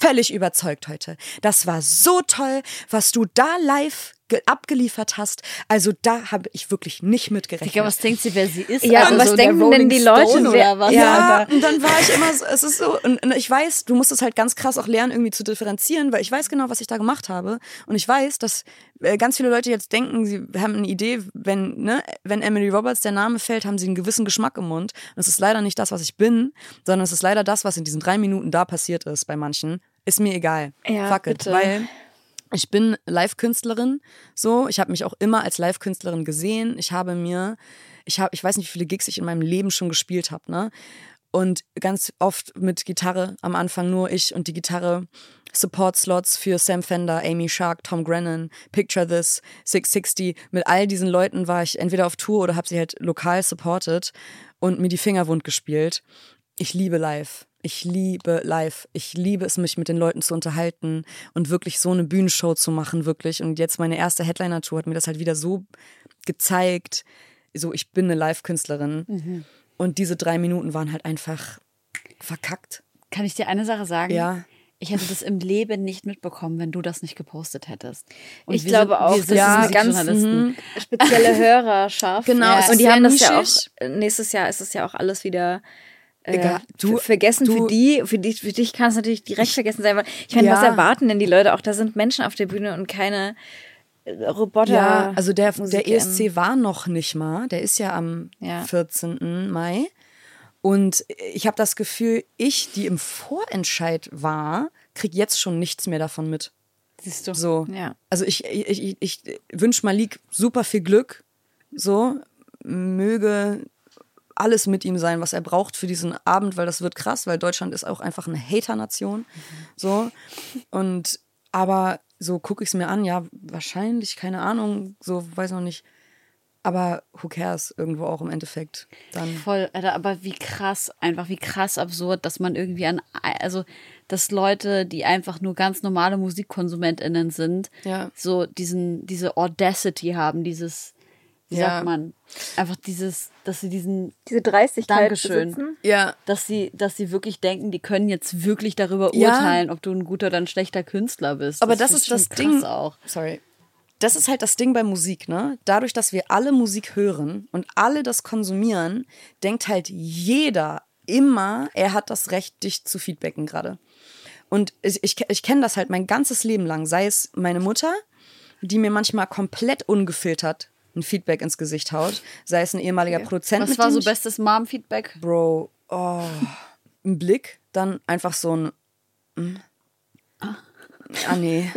völlig überzeugt heute. Das war so toll, was du da live abgeliefert hast. Also da habe ich wirklich nicht mit gerechnet. Digga, was denkt sie, wer sie ist? Ja, Also und was so denken denn die Leute, Stone wer- oder was? Ja, und dann war ich immer so, es ist so, und, und ich weiß, du musst es halt ganz krass auch lernen, irgendwie zu differenzieren, weil ich weiß genau, was ich da gemacht habe. Und ich weiß, dass äh, ganz viele Leute jetzt denken, sie haben eine Idee, wenn, ne, wenn Emily Roberts der Name fällt, haben sie einen gewissen Geschmack im Mund. Und es ist leider nicht das, was ich bin, sondern es ist leider das, was in diesen drei Minuten da passiert ist bei manchen. Ist mir egal. Ja, Fuck it. bitte. Weil ich bin Live-Künstlerin, so. Ich habe mich auch immer als Live-Künstlerin gesehen. Ich habe mir, ich habe, ich weiß nicht, wie viele Gigs ich in meinem Leben schon gespielt habe, ne? Und ganz oft mit Gitarre, am Anfang nur ich und die Gitarre. Support-Slots für Sam Fender, Amy Shark, Tom Grennan, Picture This, 660. Mit all diesen Leuten war ich entweder auf Tour oder habe sie halt lokal supported und mir die Finger wund gespielt. Ich liebe live. Ich liebe live. Ich liebe es, mich mit den Leuten zu unterhalten und wirklich so eine Bühnenshow zu machen, wirklich. Und jetzt meine erste Headliner-Tour hat mir das halt wieder so gezeigt. So, ich bin eine Live-Künstlerin. Und diese drei Minuten waren halt einfach verkackt. Kann ich dir eine Sache sagen? Ja. Ich hätte das im Leben nicht mitbekommen, wenn du das nicht gepostet hättest. Und Ich glaube sind, auch, wir sind das ist eine ganz Musikjournalisten. spezielle Hörerschaft. Genau, Ja. es ist und die haben das ja auch, nächstes Jahr ist es ja auch alles wieder Egal, du- ver- vergessen du- für die, für dich, für dich kann es natürlich direkt vergessen sein, weil ich meine, Ja. was erwarten denn die Leute auch? Da sind Menschen auf der Bühne und keine äh, Roboter. Ja, also der, der ESC war noch nicht mal. Der ist ja am Ja. 14. Mai. Und ich habe das Gefühl, ich, die im Vorentscheid war, krieg jetzt schon nichts mehr davon mit. Siehst du? So. Ja. Also ich, ich, ich, ich wünsche Malik super viel Glück. So. Möge alles mit ihm sein, was er braucht für diesen Abend, weil das wird krass, weil Deutschland ist auch einfach eine Hater-Nation. So. Und aber so gucke ich es mir an, ja, wahrscheinlich, keine Ahnung, so weiß noch nicht. Aber who cares irgendwo auch im Endeffekt. Dann. Voll, Alter, aber wie krass, einfach wie krass absurd, dass man irgendwie an, also, dass Leute, die einfach nur ganz normale MusikkonsumentInnen sind, Ja. so diesen, diese Audacity haben, dieses, wie Ja. sagt man, einfach dieses, dass sie diesen, Diese Dreistigkeit Dankeschön. besitzen. Ja. dass sie, dass sie wirklich denken, die können jetzt wirklich darüber Ja. urteilen, ob du ein guter oder ein schlechter Künstler bist. Aber das, find ist das Ding. auch. Sorry. Das ist halt das Ding bei Musik, ne? Dadurch, dass wir alle Musik hören und alle das konsumieren, denkt halt jeder immer, er hat das Recht, dich zu feedbacken gerade. Und ich, ich, ich kenne das halt mein ganzes Leben lang. Sei es meine Mutter, die mir manchmal komplett ungefiltert ein Feedback ins Gesicht haut. Sei es ein ehemaliger Produzent. Was war so bestes Mom-Feedback? Bro, oh, ein Blick, dann einfach so ein. mm. Ah, nee.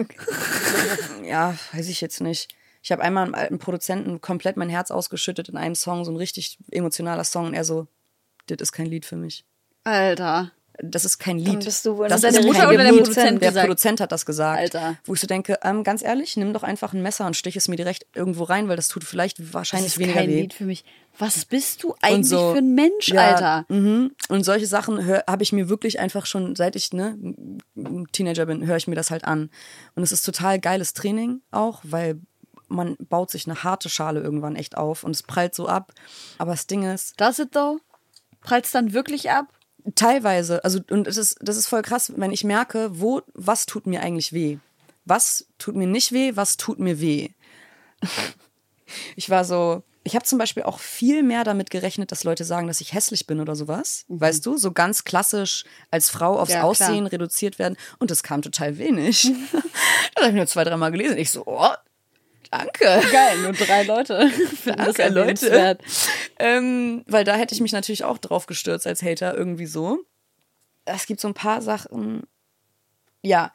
ja, weiß ich jetzt nicht. Ich habe einmal einem alten Produzenten komplett mein Herz ausgeschüttet in einem Song, so ein richtig emotionaler Song. Und er so, das ist kein Lied für mich. Alter. Das ist kein Dann Lied. bist du wohl das ist deine Mutter oder der Lied. Produzent Der gesagt? Produzent hat das gesagt. Alter. Wo ich so denke, ähm, ganz ehrlich, nimm doch einfach ein Messer und stich es mir direkt irgendwo rein, weil das tut vielleicht wahrscheinlich Das ist weniger kein weh. Lied für mich. Was bist du eigentlich so. für ein Mensch, Ja, Alter? Mhm. Und solche Sachen habe ich mir wirklich einfach schon, seit ich ne, Teenager bin, höre ich mir das halt an. Und es ist total geiles Training auch, weil man baut sich eine harte Schale irgendwann echt auf und es prallt so ab. Aber das Ding ist, Does it though? Prallt's dann wirklich ab? Teilweise, also und es ist, das ist voll krass, wenn ich merke, wo, was tut mir eigentlich weh? Was tut mir nicht weh, was tut mir weh? Ich war so, ich habe zum Beispiel auch viel mehr damit gerechnet, dass Leute sagen, dass ich hässlich bin oder sowas. Weißt du, so ganz klassisch als Frau aufs Mhm. Ja, klar. Aussehen reduziert werden. Und das kam total wenig. das habe ich nur zwei, dreimal gelesen. Ich so, oh, danke. Geil, nur drei Leute finden das Danke, Leute. erwähnenswert. Ähm, weil da hätte ich mich natürlich auch drauf gestürzt als Hater irgendwie so. Es gibt so ein paar Sachen, ja,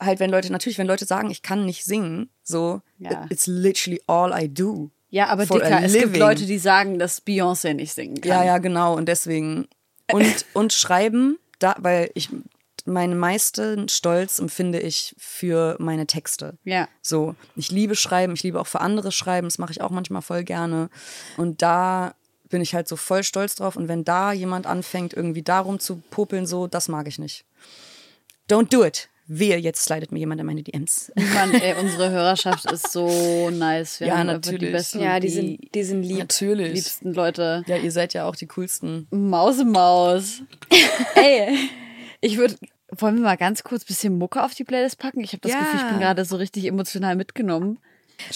halt wenn Leute, natürlich, wenn Leute sagen, ich kann nicht singen, so, Ja. it's literally all I do. Ja, aber Dicker, es gibt. Leute, die sagen, dass Beyoncé nicht singen kann. Ja, ja, genau. Und deswegen. Und, und schreiben, da, weil ich meinen meisten Stolz empfinde ich für meine Texte. Ja. So, ich liebe Schreiben, ich liebe auch für andere Schreiben, das mache ich auch manchmal voll gerne. Und da bin ich halt so voll stolz drauf. Und wenn da jemand anfängt, irgendwie darum zu popeln, so, das mag ich nicht. Don't do it. Wehe, jetzt slidet mir jemand in meine DMs. Mann, ey, unsere Hörerschaft ist so nice. Wir Ja, haben einfach die natürlich. besten, Ja, die die sind, die sind lieb. Natürlich. liebsten Leute. Ja, ihr seid ja auch die coolsten. Mausemaus. Ey, ich würde. Wollen wir mal ganz kurz ein bisschen Mucke auf die Playlist packen? Ich habe das Ja. Gefühl, ich bin gerade so richtig emotional mitgenommen.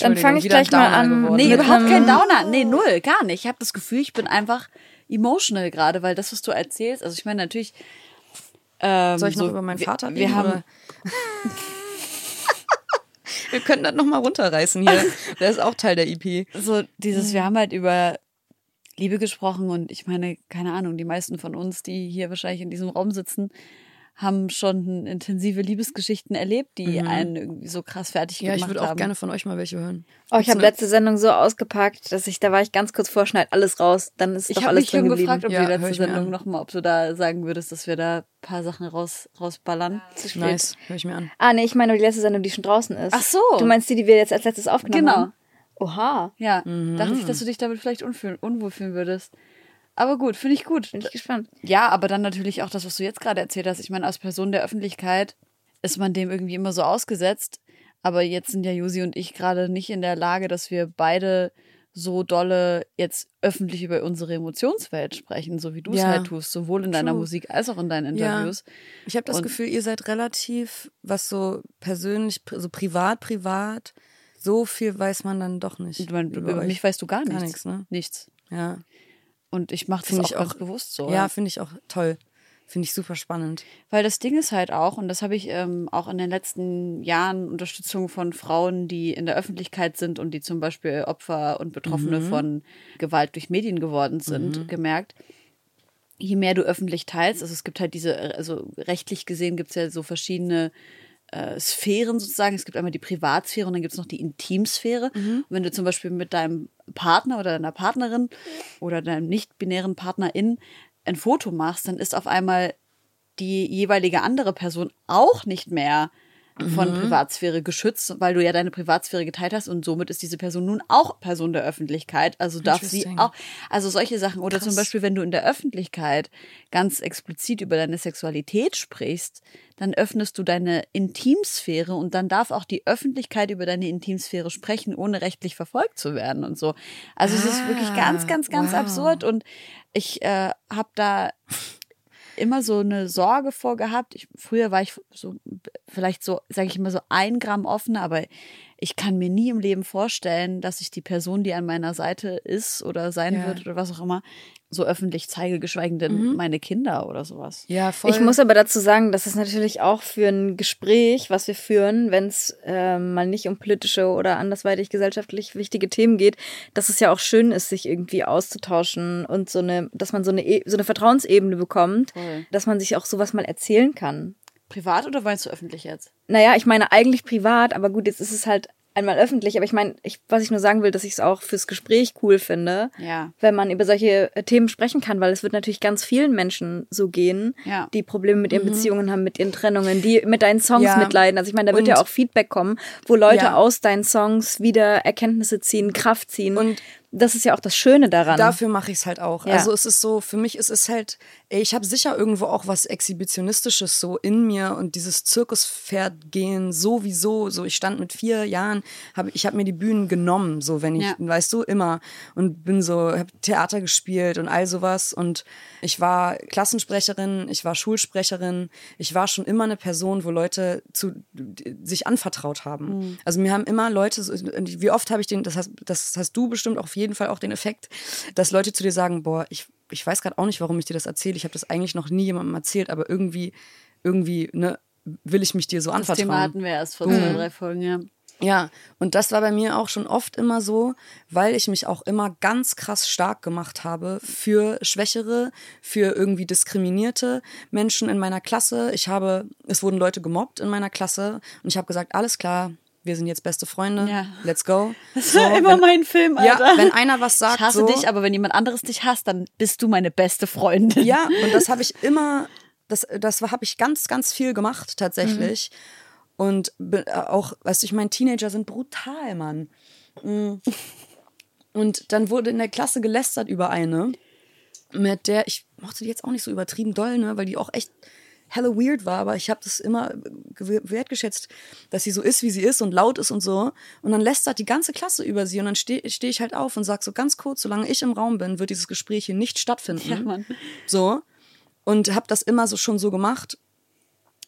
Dann fange ich gleich mal an. geworden. Nee, überhaupt kein Downer. Nee, null, gar nicht. Ich habe das Gefühl, ich bin einfach emotional gerade, weil das, was du erzählst, also ich meine natürlich. Ähm, Soll ich noch so, über meinen wir- Vater Wir reden, haben. oder? Wir könnten das nochmal runterreißen hier. Der ist auch Teil der EP. so dieses, wir haben halt über Liebe gesprochen und ich meine, keine Ahnung, die meisten von uns, die hier wahrscheinlich in diesem Raum sitzen, haben schon intensive Liebesgeschichten erlebt, die einen irgendwie so krass fertig Mhm. Ja, ich gemacht würde auch haben. gerne von euch mal welche hören. Oh, ich habe letzte Sendung so ausgepackt, dass ich, da war ich ganz kurz vor, schneid alles raus, dann ist Ich doch habe alles mich drin schon geblieben. gefragt, ob Ja, die letzte ich Sendung nochmal, ob du da sagen würdest, dass wir da ein paar Sachen raus, rausballern. Zu spät. Nice, höre ich mir an. Ah, nee, ich meine die letzte Sendung, die schon draußen ist. Ach so. Du meinst die, die wir jetzt als letztes aufgenommen Genau. haben? Oha, Ja, Mhm. dachte ich, dass du dich damit vielleicht unfühl- unwohl fühlen würdest. Aber gut, finde ich gut. bin ich gespannt. Ja, aber dann natürlich auch das, was du jetzt gerade erzählt hast. Ich meine, als Person der Öffentlichkeit ist man dem irgendwie immer so ausgesetzt. Aber jetzt sind ja Josi und ich gerade nicht in der Lage, dass wir beide so dolle jetzt öffentlich über unsere Emotionswelt sprechen, so wie du es Ja. halt tust, sowohl in deiner True. Musik als auch in deinen Interviews. Ich habe das Und- Gefühl, ihr seid relativ, was so persönlich, so privat, privat, so viel weiß man dann doch nicht. Man, über euch. mich weißt du gar nichts. Gar nichts, ne? Nichts. Ja, Und ich mache das auch, ich ganz auch- bewusst so. ja finde ich auch toll. Finde ich super spannend. Weil das Ding ist halt auch, und das habe ich ähm, auch in den letzten Jahren Unterstützung von Frauen, die in der Öffentlichkeit sind und die zum Beispiel Opfer und Betroffene von Gewalt durch Medien geworden sind, gemerkt. Je mehr du öffentlich teilst, also es gibt halt diese, also rechtlich gesehen gibt es ja so verschiedene äh, Sphären sozusagen. Es gibt einmal die Privatsphäre und dann gibt es noch die Intimsphäre. Und wenn du zum Beispiel mit deinem Partner oder deiner Partnerin oder deinem nicht-binären Partnerin ein Foto machst, dann ist auf einmal die jeweilige andere Person auch nicht mehr von Privatsphäre geschützt, weil du ja deine Privatsphäre geteilt hast und somit ist diese Person nun auch Person der Öffentlichkeit. Also darf sie auch, also solche Sachen. Oder zum Krass. Beispiel, wenn du in der Öffentlichkeit ganz explizit über deine Sexualität sprichst, dann öffnest du deine Intimsphäre und dann darf auch die Öffentlichkeit über deine Intimsphäre sprechen, ohne rechtlich verfolgt zu werden und so. Also es ist wirklich ganz, ganz, ganz wow. absurd und ich äh, habe da immer so eine Sorge vor gehabt. Ich, früher war ich so vielleicht so, sage ich immer so ein Gramm offener, aber ich kann mir nie im Leben vorstellen, dass ich die Person, die an meiner Seite ist oder sein Ja. wird oder was auch immer, so öffentlich zeige, geschweige denn meine Kinder oder sowas. Ja, voll. Ich muss aber dazu sagen, dass es natürlich auch für ein Gespräch, was wir führen, wenn es ähm, mal nicht um politische oder andersweitig gesellschaftlich wichtige Themen geht, dass es ja auch schön ist, sich irgendwie auszutauschen und so eine, dass man so eine, E- so eine Vertrauensebene bekommt, Voll. dass man sich auch sowas mal erzählen kann. Privat oder meinst du öffentlich jetzt? Naja, ich meine eigentlich privat, aber gut, jetzt ist es halt einmal öffentlich. Aber ich meine, ich, was ich nur sagen will, dass ich es auch fürs Gespräch cool finde, Ja. wenn man über solche äh, Themen sprechen kann, weil es wird natürlich ganz vielen Menschen so gehen, Ja. die Probleme mit ihren Beziehungen haben, mit ihren Trennungen, die mit deinen Songs Ja. mitleiden. Also ich meine, da wird Und- ja auch Feedback kommen, wo Leute Ja. aus deinen Songs wieder Erkenntnisse ziehen, Kraft ziehen. Und das ist ja auch das Schöne daran. Dafür mache ich es halt auch. Ja. Also es ist so, für mich ist es halt, ey, ich habe sicher irgendwo auch was Exhibitionistisches so in mir und dieses Zirkuspferd gehen sowieso. So, ich stand mit vier Jahren, hab, ich habe mir die Bühnen genommen, so wenn ich, Ja. weißt du, immer und bin so, habe Theater gespielt und all sowas und ich war Klassensprecherin, ich war Schulsprecherin, ich war schon immer eine Person, wo Leute zu sich anvertraut haben. Also mir haben immer Leute, wie oft habe ich den, das hast, das hast du bestimmt auf jeden Fall auch den Effekt, dass Leute zu dir sagen, boah, ich, ich weiß gerade auch nicht, warum ich dir das erzähle. Ich habe das eigentlich noch nie jemandem erzählt, aber irgendwie, irgendwie, ne, will ich mich dir so Das anvertrauen. Thema hatten wir erst vor zwei, drei Folgen, ja. Ja, und das war bei mir auch schon oft immer so, weil ich mich auch immer ganz krass stark gemacht habe für Schwächere, für irgendwie diskriminierte Menschen in meiner Klasse. Ich habe, es wurden Leute gemobbt in meiner Klasse und ich habe gesagt, alles klar, wir sind jetzt beste Freunde, Ja. let's go. Das war immer wenn, mein Film, Alter. Ja, wenn einer was sagt, ich hasse so, dich, aber wenn jemand anderes dich hasst, dann bist du meine beste Freundin. Ja, und das habe ich immer, das, das habe ich ganz, ganz viel gemacht tatsächlich. Und be- äh, auch, weißt du, ich meine, Teenager sind brutal, Mann. Mm. Und dann wurde in der Klasse gelästert über eine, mit der ich mochte die jetzt auch nicht so übertrieben doll, ne, weil die auch echt hella weird war, aber ich habe das immer gew- wertgeschätzt, dass sie so ist, wie sie ist und laut ist und so. Und dann lästert die ganze Klasse über sie und dann stehe steh ich halt auf und sag so ganz kurz, solange ich im Raum bin, wird dieses Gespräch hier nicht stattfinden. Ja, Mann. So. Und habe das immer so schon so gemacht.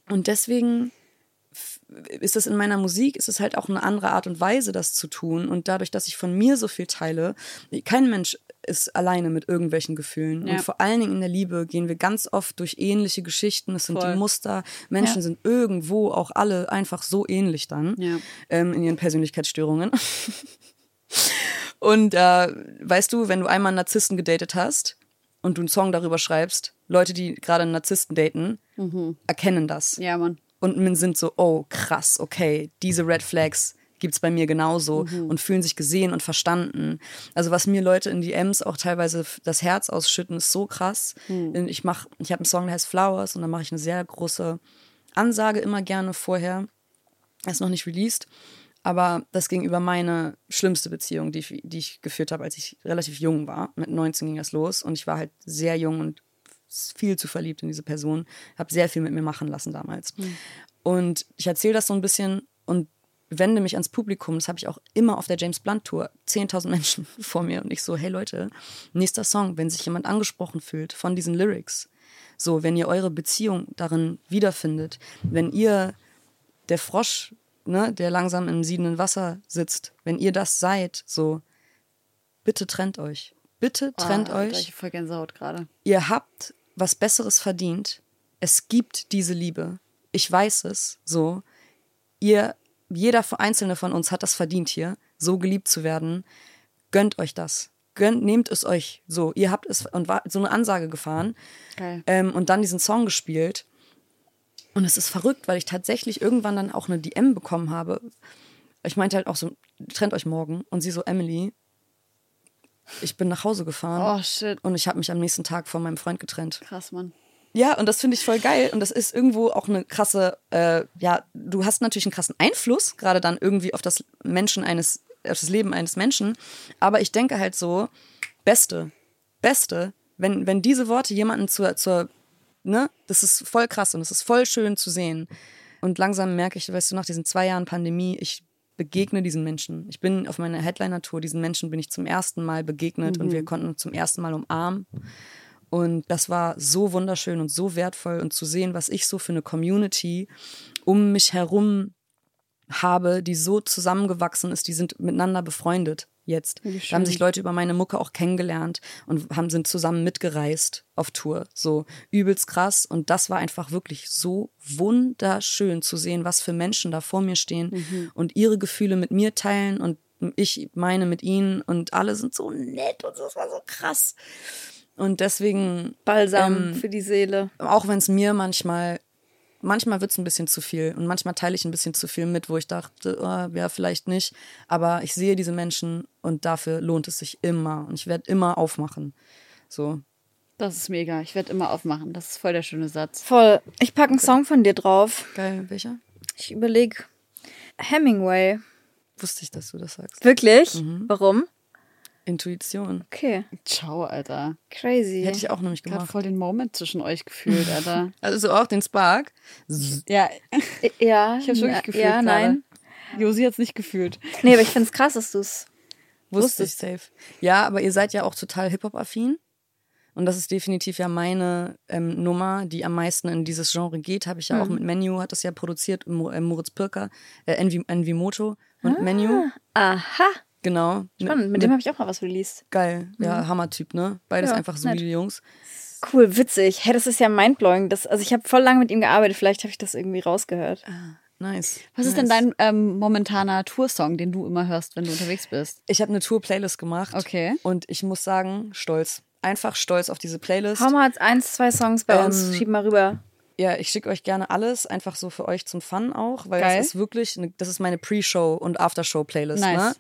Und deswegen ist es in meiner Musik, ist es halt auch eine andere Art und Weise, das zu tun. Und dadurch, dass ich von mir so viel teile, kein Mensch ist alleine mit irgendwelchen Gefühlen. Ja. Und vor allen Dingen in der Liebe gehen wir ganz oft durch ähnliche Geschichten. Es sind Voll. die Muster. Menschen Ja. sind irgendwo auch alle einfach so ähnlich dann Ja. ähm, in ihren Persönlichkeitsstörungen. Und äh, weißt du, wenn du einmal einen Narzissten gedatet hast und du einen Song darüber schreibst, Leute, die gerade einen Narzissten daten, erkennen das. Ja, Mann. Und sind so, oh krass, okay, diese Red Flags gibt's bei mir genauso und fühlen sich gesehen und verstanden. Also was mir Leute in DMs auch teilweise das Herz ausschütten, ist so krass. Ich mach, ich habe einen Song, der heißt Flowers und da mache ich eine sehr große Ansage immer gerne vorher. Er ist noch nicht released, aber das ging über meine schlimmste Beziehung, die ich, die ich geführt habe, als ich relativ jung war. Mit 19 ging das los und ich war halt sehr jung und viel zu verliebt in diese Person. Habe sehr viel mit mir machen lassen damals. Und ich erzähle das so ein bisschen und wende mich ans Publikum. Das habe ich auch immer auf der James Blunt Tour. 10.000 Menschen vor mir und ich so, hey Leute, nächster Song, wenn sich jemand angesprochen fühlt von diesen Lyrics. So, wenn ihr eure Beziehung darin wiederfindet, wenn ihr der Frosch, ne, der langsam im siedenden Wasser sitzt, wenn ihr das seid, so, bitte trennt euch. Bitte trennt Ah, Alter, euch Ich voll Gänsehaut gerade. ihr habt was Besseres verdient. Es gibt diese Liebe. Ich weiß es so. Ihr, jeder einzelne von uns hat das verdient hier, so geliebt zu werden. Gönnt euch das. Gönnt, nehmt es euch so. Ihr habt es und war so eine Ansage gefahren Geil. ähm, und dann diesen Song gespielt. Und es ist verrückt, weil ich tatsächlich irgendwann dann auch eine DM bekommen habe. Ich meinte halt auch so, trennt euch morgen. Und sie so, Emily, ich bin nach Hause gefahren. Oh, shit. Und ich habe mich am nächsten Tag von meinem Freund getrennt. Krass, Mann. Ja, und das finde ich voll geil. Und das ist irgendwo auch eine krasse, äh, ja, du hast natürlich einen krassen Einfluss, gerade dann irgendwie auf das Menschen eines, auf das Leben eines Menschen. Aber ich denke halt so, Beste, Beste, wenn, wenn diese Worte jemanden zur, zur, ne, das ist voll krass und es ist voll schön zu sehen. Und langsam merke ich, weißt du, nach diesen zwei Jahren Pandemie, ich begegne diesen Menschen. Ich bin auf meiner Headliner-Tour, diesen Menschen bin ich zum ersten Mal begegnet und wir konnten uns zum ersten Mal umarmen. Und das war so wunderschön und so wertvoll und zu sehen, was ich so für eine Community um mich herum habe, die so zusammengewachsen ist, die sind miteinander befreundet jetzt. Da haben sich Leute über meine Mucke auch kennengelernt und haben sind zusammen mitgereist auf Tour. So übelst krass. Und das war einfach wirklich so wunderschön zu sehen, was für Menschen da vor mir stehen und ihre Gefühle mit mir teilen und ich meine mit ihnen und alle sind so nett und so, das war so krass. Und deswegen Balsam Ähm, für die Seele. auch wenn es mir manchmal manchmal wird's ein bisschen zu viel und manchmal teile ich ein bisschen zu viel mit, wo ich dachte, oh, ja, vielleicht nicht. Aber ich sehe diese Menschen und dafür lohnt es sich immer. Und ich werde immer aufmachen. So. Das ist mega. Ich werde immer aufmachen. Das ist voll der schöne Satz. Voll. Ich packe einen Song von dir drauf. Geil, welcher? Ich überlege. Hemingway. Wusste ich, dass du das sagst. Wirklich? Mhm. Warum? Intuition. Okay. Ciao, Alter. Crazy. Hätte ich auch nämlich Gerade gemacht. voll den Moment zwischen euch gefühlt, Alter. Also auch den Spark. ja, ja. ich hab's wirklich ja, gefühlt. Ja, gerade. nein. Josi hat's nicht gefühlt. Nee, aber ich find's krass, dass du's. Wusste ich safe. Ja, aber ihr seid ja auch total Hip-Hop-affin. Und das ist definitiv ja meine ähm, Nummer, die am meisten in dieses Genre geht. Habe ich ja auch Mhm. mit Menu, hat das ja produziert, äh, Moritz Pirker, äh, Envi, Envimoto und Menu. Aha. Genau. Spannend. Mit dem habe ich auch mal was released. Geil. Ja, Hammertyp, ne? Beides Ja, einfach nett. solide Jungs. Cool, witzig. Hey, das ist ja mindblowing. Das, also ich habe voll lange mit ihm gearbeitet. Vielleicht habe ich das irgendwie rausgehört. Nice. Was ist denn dein ähm, momentaner Toursong, den du immer hörst, wenn du unterwegs bist? Ich habe eine Tour-Playlist gemacht. Okay. Und ich muss sagen, stolz. Einfach stolz auf diese Playlist. Hau mal eins, zwei Songs bei uns. Ähm, Schieb mal rüber. Ja, ich schicke euch gerne alles, einfach so für euch zum Fun auch, weil Geil. das ist wirklich, eine, das ist meine Pre-Show und After-Show-Playlist. Nice. Ne?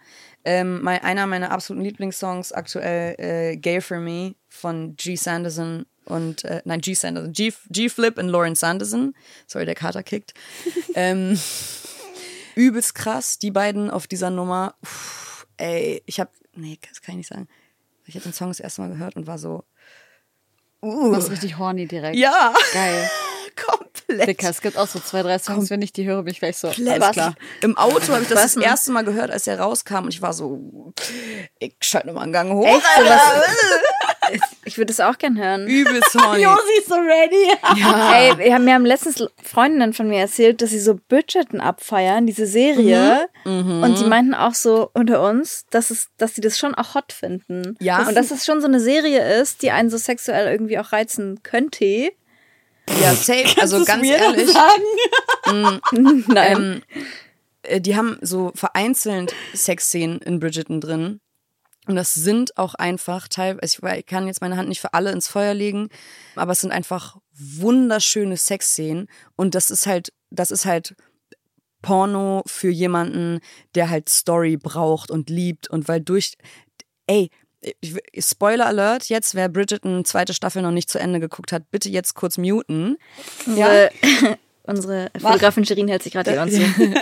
Ähm, mein, einer meiner absoluten Lieblingssongs aktuell, äh, Gay for Me von G. Sanderson und, äh, nein, G. Sanderson, G. G-Flip und Lauren Sanderson. Sorry, der Kater kickt. ähm, übelst krass, die beiden auf dieser Nummer. Uff, ey, ich hab, nee, das kann ich nicht sagen. Ich habe den Song das erste Mal gehört und war so, Du bist richtig horny direkt. ja, Geil. komplett. Dicker, es gibt auch so zwei, drei Songs, wenn ich die höre, bin ich gleich so. Alles klar. Im Auto habe ich das das erste Mal gehört, als er rauskam und ich war so, ich schalte mal einen Gang hoch. Echt? So Alter. Ich würde das auch gern hören. Übelst horny. ist so ready. Ey, wir haben, mir haben letztens Freundinnen von mir erzählt, dass sie so Bridgerton abfeiern, diese Serie. Mhm. Und die meinten auch so unter uns, dass, es, dass sie das schon auch hot finden. Ja. Und dass es schon so eine Serie ist, die einen so sexuell irgendwie auch reizen könnte. Ja, safe. Also ganz ehrlich, Nein. ähm, äh, die haben so vereinzelt Sexszenen in Bridgerton drin. Und das sind auch einfach teilweise, ich ich kann jetzt meine Hand nicht für alle ins Feuer legen, aber es sind einfach wunderschöne Sexszenen. Und das ist halt, das ist halt Porno für jemanden, der halt Story braucht und liebt. Und weil durch, ey, Spoiler Alert, jetzt, wer Bridgerton zweite Staffel noch nicht zu Ende geguckt hat, bitte jetzt kurz muten. Unsere, unsere Fotografin Shirin hält sich gerade Ohren zu.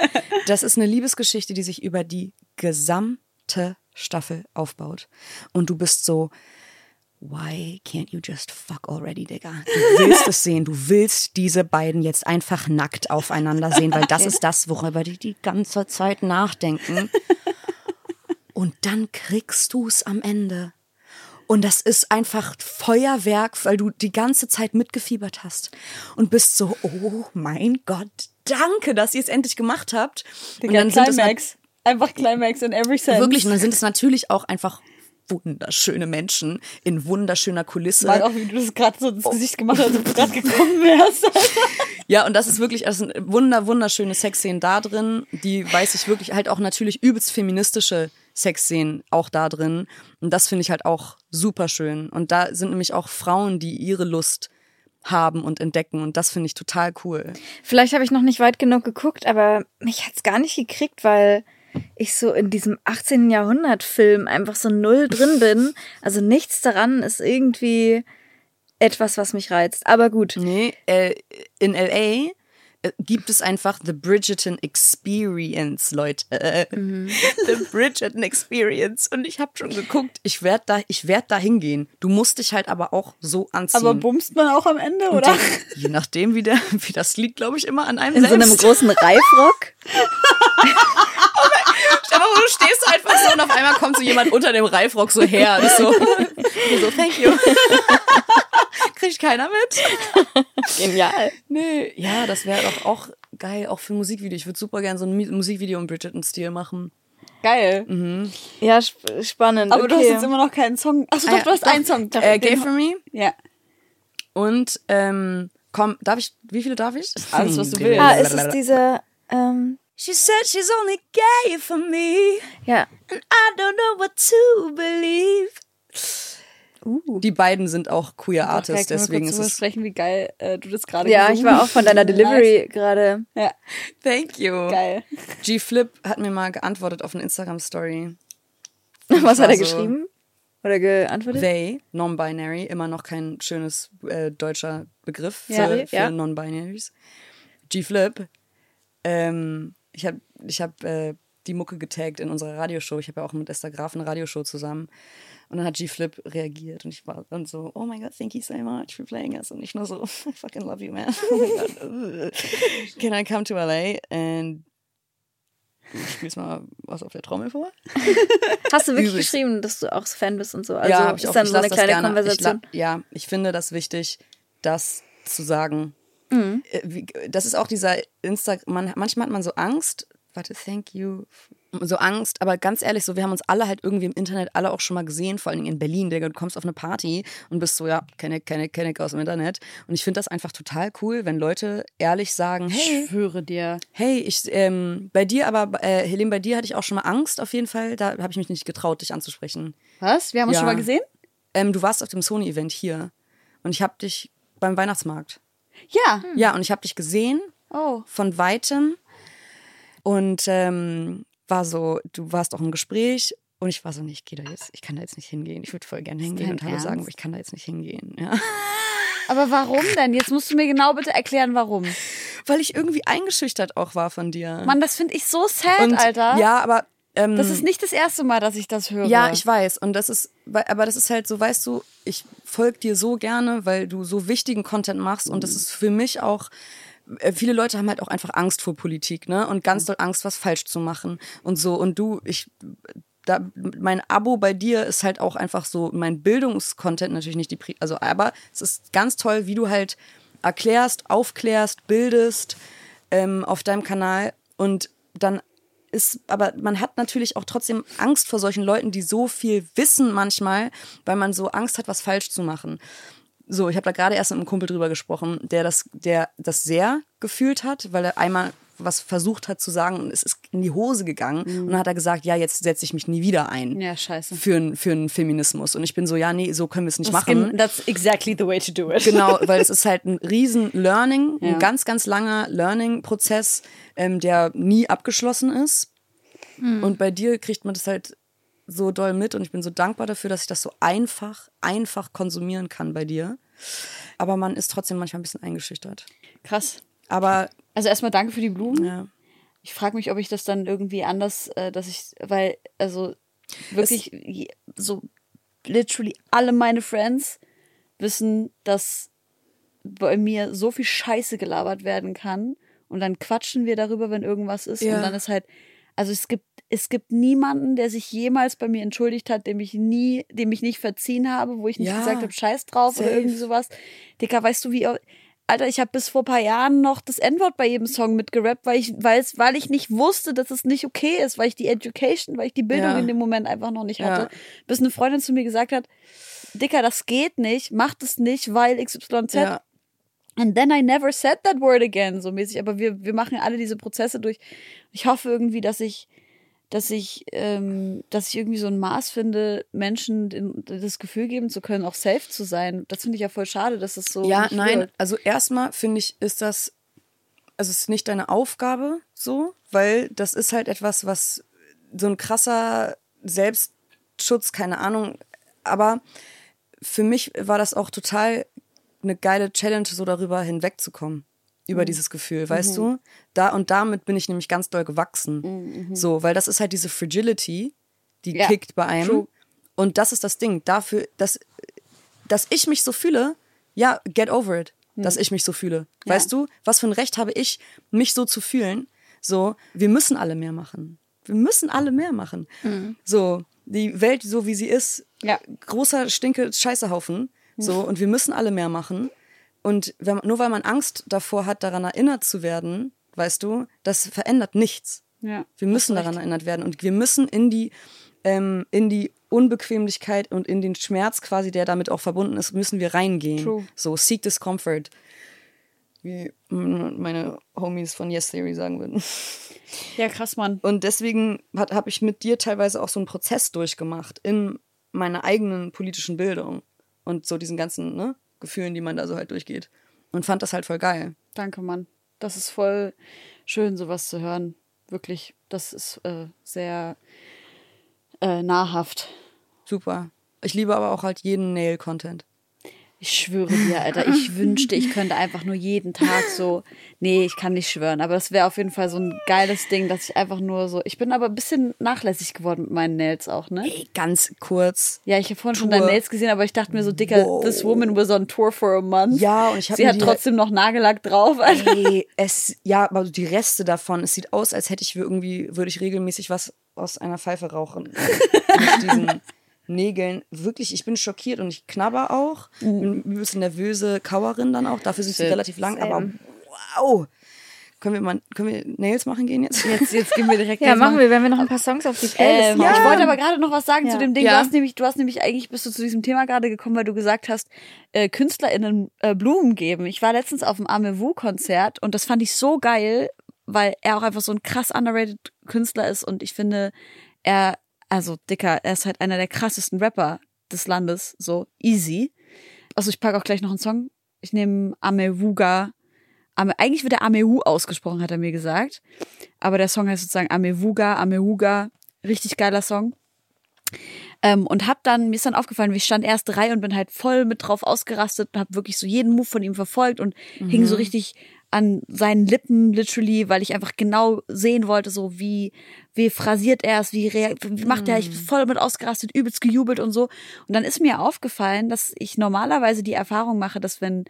Das ist eine Liebesgeschichte, die sich über die gesamte Staffel aufbaut. Und du bist so, why can't you just fuck already, Digga? Du willst es sehen, du willst diese beiden jetzt einfach nackt aufeinander sehen, weil das ist das, worüber die die ganze Zeit nachdenken. Und dann kriegst du es am Ende. Und das ist einfach Feuerwerk, weil du die ganze Zeit mitgefiebert hast und bist so, oh mein Gott, danke, dass ihr es endlich gemacht habt. und dann sind es nat- Einfach Climax in every sense. wirklich, und dann sind es natürlich auch einfach wunderschöne Menschen in wunderschöner Kulisse. Weil auch, wie du das gerade so ins Gesicht gemacht hast, als du gerade gekommen wärst. Ja, und das ist wirklich, das sind wunder, wunderschöne Sexszenen da drin, die weiß ich wirklich, halt auch natürlich übelst feministische Sexszenen auch da drin. Und das finde ich halt auch super schön. Und da sind nämlich auch Frauen, die ihre Lust haben und entdecken. Und das finde ich total cool. Vielleicht habe ich noch nicht weit genug geguckt, aber mich hat's gar nicht gekriegt, weil ich so in diesem 18. Jahrhundert-Film einfach so null drin bin. Also nichts daran ist irgendwie etwas, was mich reizt. Aber gut. Nee, äh, in L.A. äh, gibt es einfach The Bridgerton Experience, Leute. The Bridgerton Experience. Und ich habe schon geguckt, ich werde da, ich werd da hingehen. Du musst dich halt aber auch so anziehen. Aber bumst man auch am Ende, Und oder? dann, je nachdem, wie, der, wie das liegt, glaube ich, immer an einem In so einem selbst. großen Reifrock. Aber du stehst einfach so und auf einmal kommt so jemand unter dem Reifrock so her. Ist so, so, thank you. Kriegt keiner mit? Genial. Nee, ja, das wäre doch auch geil, auch für ein Musikvideo. Ich würde super gerne so ein Musikvideo im Bridgerton-Stil machen. Geil. Ja, sp spannend. Aber okay. du hast jetzt immer noch keinen Song. Achso, Ah, doch, ja, du hast doch. einen Song. Doch, Äh, Gay for Me. Ja. Und, ähm, komm, darf ich, wie viele darf ich? Alles, was du willst. Ah, ist es diese, ähm, She said she's only gay for me. ja. And I don't know what to believe. Uh. Die beiden sind auch queer Artists, deswegen kurz ist es. sprechen, wie geil äh, du das gerade Ja, ich war auch von deiner Delivery gerade. Ja, Thank you. geil. G Flip hat mir mal geantwortet auf eine Instagram Story. Was hat er so- geschrieben? Oder geantwortet? They, non-binary, immer noch kein schönes äh, deutscher Begriff für, Ja, für ja. Non-Binaries. G-Flip, ähm, ich habe ich hab, äh, die Mucke getaggt in unserer Radioshow. Ich habe ja auch mit Esther Graf eine Radioshow zusammen. Und dann hat G-Flip reagiert und ich war dann so, oh my God, thank you so much for playing us. Und ich nur so, I fucking love you, man. Oh my God. Can I come to LA? And du spielst mal was auf der Trommel vor? Hast du wirklich Übelst. geschrieben, dass du auch Fan bist und so? Also ja, ist ich auch. dann ich so eine kleine gerne. Konversation. Ich ja, ich finde das wichtig, das zu sagen. Mhm. Äh, Das ist auch dieser Insta. Man, manchmal hat man so Angst. Warte, thank you. So Angst, aber ganz ehrlich, so wir haben uns alle halt irgendwie im Internet alle auch schon mal gesehen, vor allen Dingen in Berlin, Digga. Du kommst auf eine Party und bist so, ja, kenne, kenne, kenne aus dem Internet. Und ich finde das einfach total cool, wenn Leute ehrlich sagen, hey, Ich schwöre dir. hey, ich, ähm, bei dir, aber äh, Helene, bei dir hatte ich auch schon mal Angst auf jeden Fall. Da habe ich mich nicht getraut, dich anzusprechen. Was? Wir haben uns Ja. schon mal gesehen? Ähm, du warst auf dem Sony-Event hier und ich habe dich beim Weihnachtsmarkt. Ja. Ja, und ich habe dich gesehen Oh. von weitem und ähm, war so, du warst auch im Gespräch und ich war so, nee, ich gehe da jetzt, ich kann da jetzt nicht hingehen. Ich würde voll gerne hingehen und Hallo Ernst? sagen, aber ich kann da jetzt nicht hingehen. Ja. Aber warum denn? Jetzt musst du mir genau bitte erklären, warum. Weil ich irgendwie eingeschüchtert auch war von dir. Mann, das finde ich so sad, und, Alter. Ja, aber ähm, Das ist nicht das erste Mal, dass ich das höre. Ja, ich weiß. Und das ist, aber das ist halt so, weißt du, ich folge dir so gerne, weil du so wichtigen Content machst. Und das ist für mich auch, viele Leute haben halt auch einfach Angst vor Politik, ne? Und ganz doll Angst, was falsch zu machen und so. Und du, ich, da, mein Abo bei dir ist halt auch einfach so, mein Bildungskontent natürlich nicht die, Pri also, aber es ist ganz toll, wie du halt erklärst, aufklärst, bildest ähm, auf deinem Kanal und dann ist, aber man hat natürlich auch trotzdem Angst vor solchen Leuten, die so viel wissen manchmal, weil man so Angst hat, was falsch zu machen. So, ich habe da gerade erst mit einem Kumpel drüber gesprochen, der das, der das sehr gefühlt hat, weil er einmal was versucht hat zu sagen und es ist in die Hose gegangen und dann hat er gesagt, ja, jetzt setze ich mich nie wieder ein Ja, scheiße. für, für einen Feminismus. Und ich bin so, ja, nee, so können wir es nicht Das machen. That's exactly the way to do it. Genau, weil es ist halt ein riesen Learning, Ja. ein ganz, ganz langer Learning-Prozess, ähm, der nie abgeschlossen ist. Und bei dir kriegt man das halt so doll mit und ich bin so dankbar dafür, dass ich das so einfach, einfach konsumieren kann bei dir. Aber man ist trotzdem manchmal ein bisschen eingeschüchtert. Krass. Aber Also erstmal danke für die Blumen. ja, Ich frage mich, ob ich das dann irgendwie anders, äh, dass ich, weil, also wirklich je- so literally alle meine Friends wissen, dass bei mir so viel Scheiße gelabert werden kann und dann quatschen wir darüber, wenn irgendwas ist Ja. und dann ist halt, also es gibt es gibt niemanden, der sich jemals bei mir entschuldigt hat, dem ich nie, dem ich nicht verziehen habe, wo ich nicht Ja, gesagt habe, scheiß drauf oder safe. irgendwie sowas. Dicker, weißt du, wie Alter, ich habe bis vor paar Jahren noch das N-Wort bei jedem Song mitgerappt, weil ich, weil es, weil ich nicht wusste, dass es nicht okay ist, weil ich die Education, weil ich die Bildung Ja. in dem Moment einfach noch nicht Ja. hatte. Bis eine Freundin zu mir gesagt hat, Dicker, das geht nicht, mach das nicht, weil XYZ. ja, And then I never said that word again, so mäßig. Aber wir, wir machen ja alle diese Prozesse durch. Ich hoffe irgendwie, dass ich, dass ich, ähm, dass ich irgendwie so ein Maß finde, Menschen den, das Gefühl geben zu können, auch safe zu sein. Das finde ich ja voll schade, dass es so. ja, nein. wird. Also erstmal finde ich, ist das, also es ist nicht deine Aufgabe so, weil das ist halt etwas, was so ein krasser Selbstschutz, keine Ahnung. Aber für mich war das auch total eine geile Challenge, so darüber hinwegzukommen. Über dieses Gefühl, weißt du? Da und damit bin ich nämlich ganz doll gewachsen. So, weil das ist halt diese Fragility, die Ja, kickt bei einem. true. Und das ist das Ding. Dafür, dass, dass ich mich so fühle, ja, get over it, dass ich mich so fühle. Weißt du, was für ein Recht habe ich, mich so zu fühlen? So, wir müssen alle mehr machen. Wir müssen alle mehr machen. So, die Welt so wie sie ist, Ja. großer Stinke Scheißehaufen. So, und wir müssen alle mehr machen. Und wenn, nur weil man Angst davor hat, daran erinnert zu werden, weißt du, das verändert nichts. Ja, Wir müssen daran erinnert werden und wir müssen in die, ähm, in die Unbequemlichkeit und in den Schmerz quasi, der damit auch verbunden ist, müssen wir reingehen. True. So, seek discomfort. Wie meine Homies von Yes Theory sagen würden. Ja, krass, Mann. Und deswegen habe ich mit dir teilweise auch so einen Prozess durchgemacht in meiner eigenen politischen Bildung. und so diesen ganzen ne, Gefühlen, die man da so halt durchgeht. Und fand das halt voll geil. Danke, Mann. Das ist voll schön, sowas zu hören. Wirklich, das ist äh, sehr äh, nahrhaft. Super. Ich liebe aber auch halt jeden Nail-Content. Ich schwöre dir, Alter, ich wünschte, ich könnte einfach nur jeden Tag so. Nee, ich kann nicht schwören, aber das wäre auf jeden Fall so ein geiles Ding, dass ich einfach nur so. Ich bin aber ein bisschen nachlässig geworden mit meinen Nails auch, ne? Ey, ganz kurz. Ja, ich habe vorhin schon Tour. deine Nails gesehen, aber ich dachte mir so, Dicker, Wow. this woman was on tour for a month. Ja, und ich hab Sie hat trotzdem noch Nagellack drauf. Alter. Ey, es, ja, aber die Reste davon, es sieht aus, als hätte ich irgendwie, würde ich regelmäßig was aus einer Pfeife rauchen. Mit diesen Nägeln. Wirklich, ich bin schockiert und ich knabber auch. Bin übelst nervöse Kauerin dann auch. Dafür sind sie relativ lang, aber Same. wow. Können wir mal, können wir Nails machen gehen jetzt? Jetzt, jetzt gehen wir direkt Ja, machen wir, wenn wir noch ein paar Songs auf die Playlist Ähm, machen. Ich wollte aber gerade noch was sagen Ja. zu dem Ding. Ja. Du hast nämlich, du hast nämlich eigentlich bist du zu diesem Thema gerade gekommen, weil du gesagt hast, äh, KünstlerInnen äh, Blumen geben. Ich war letztens auf dem Amewu-Konzert und das fand ich so geil, weil er auch einfach so ein krass underrated Künstler ist und ich finde, er, also Dicker, er ist halt einer der krassesten Rapper des Landes, so easy. Also ich packe auch gleich noch einen Song. Ich nehme Amewuga. Ame, eigentlich wird der Amewu ausgesprochen, hat er mir gesagt. Aber der Song heißt sozusagen Amewuga, Amewuga. Richtig geiler Song. Ähm, und hab dann, mir ist dann aufgefallen, ich stand erste Reihe und bin halt voll mit drauf ausgerastet und hab wirklich so jeden Move von ihm verfolgt und hing so richtig an seinen Lippen, literally, weil ich einfach genau sehen wollte, so wie, wie phrasiert er es, wie, wie macht er, ich bin voll mit ausgerastet, übelst gejubelt und so. Und dann ist mir aufgefallen, dass ich normalerweise die Erfahrung mache, dass wenn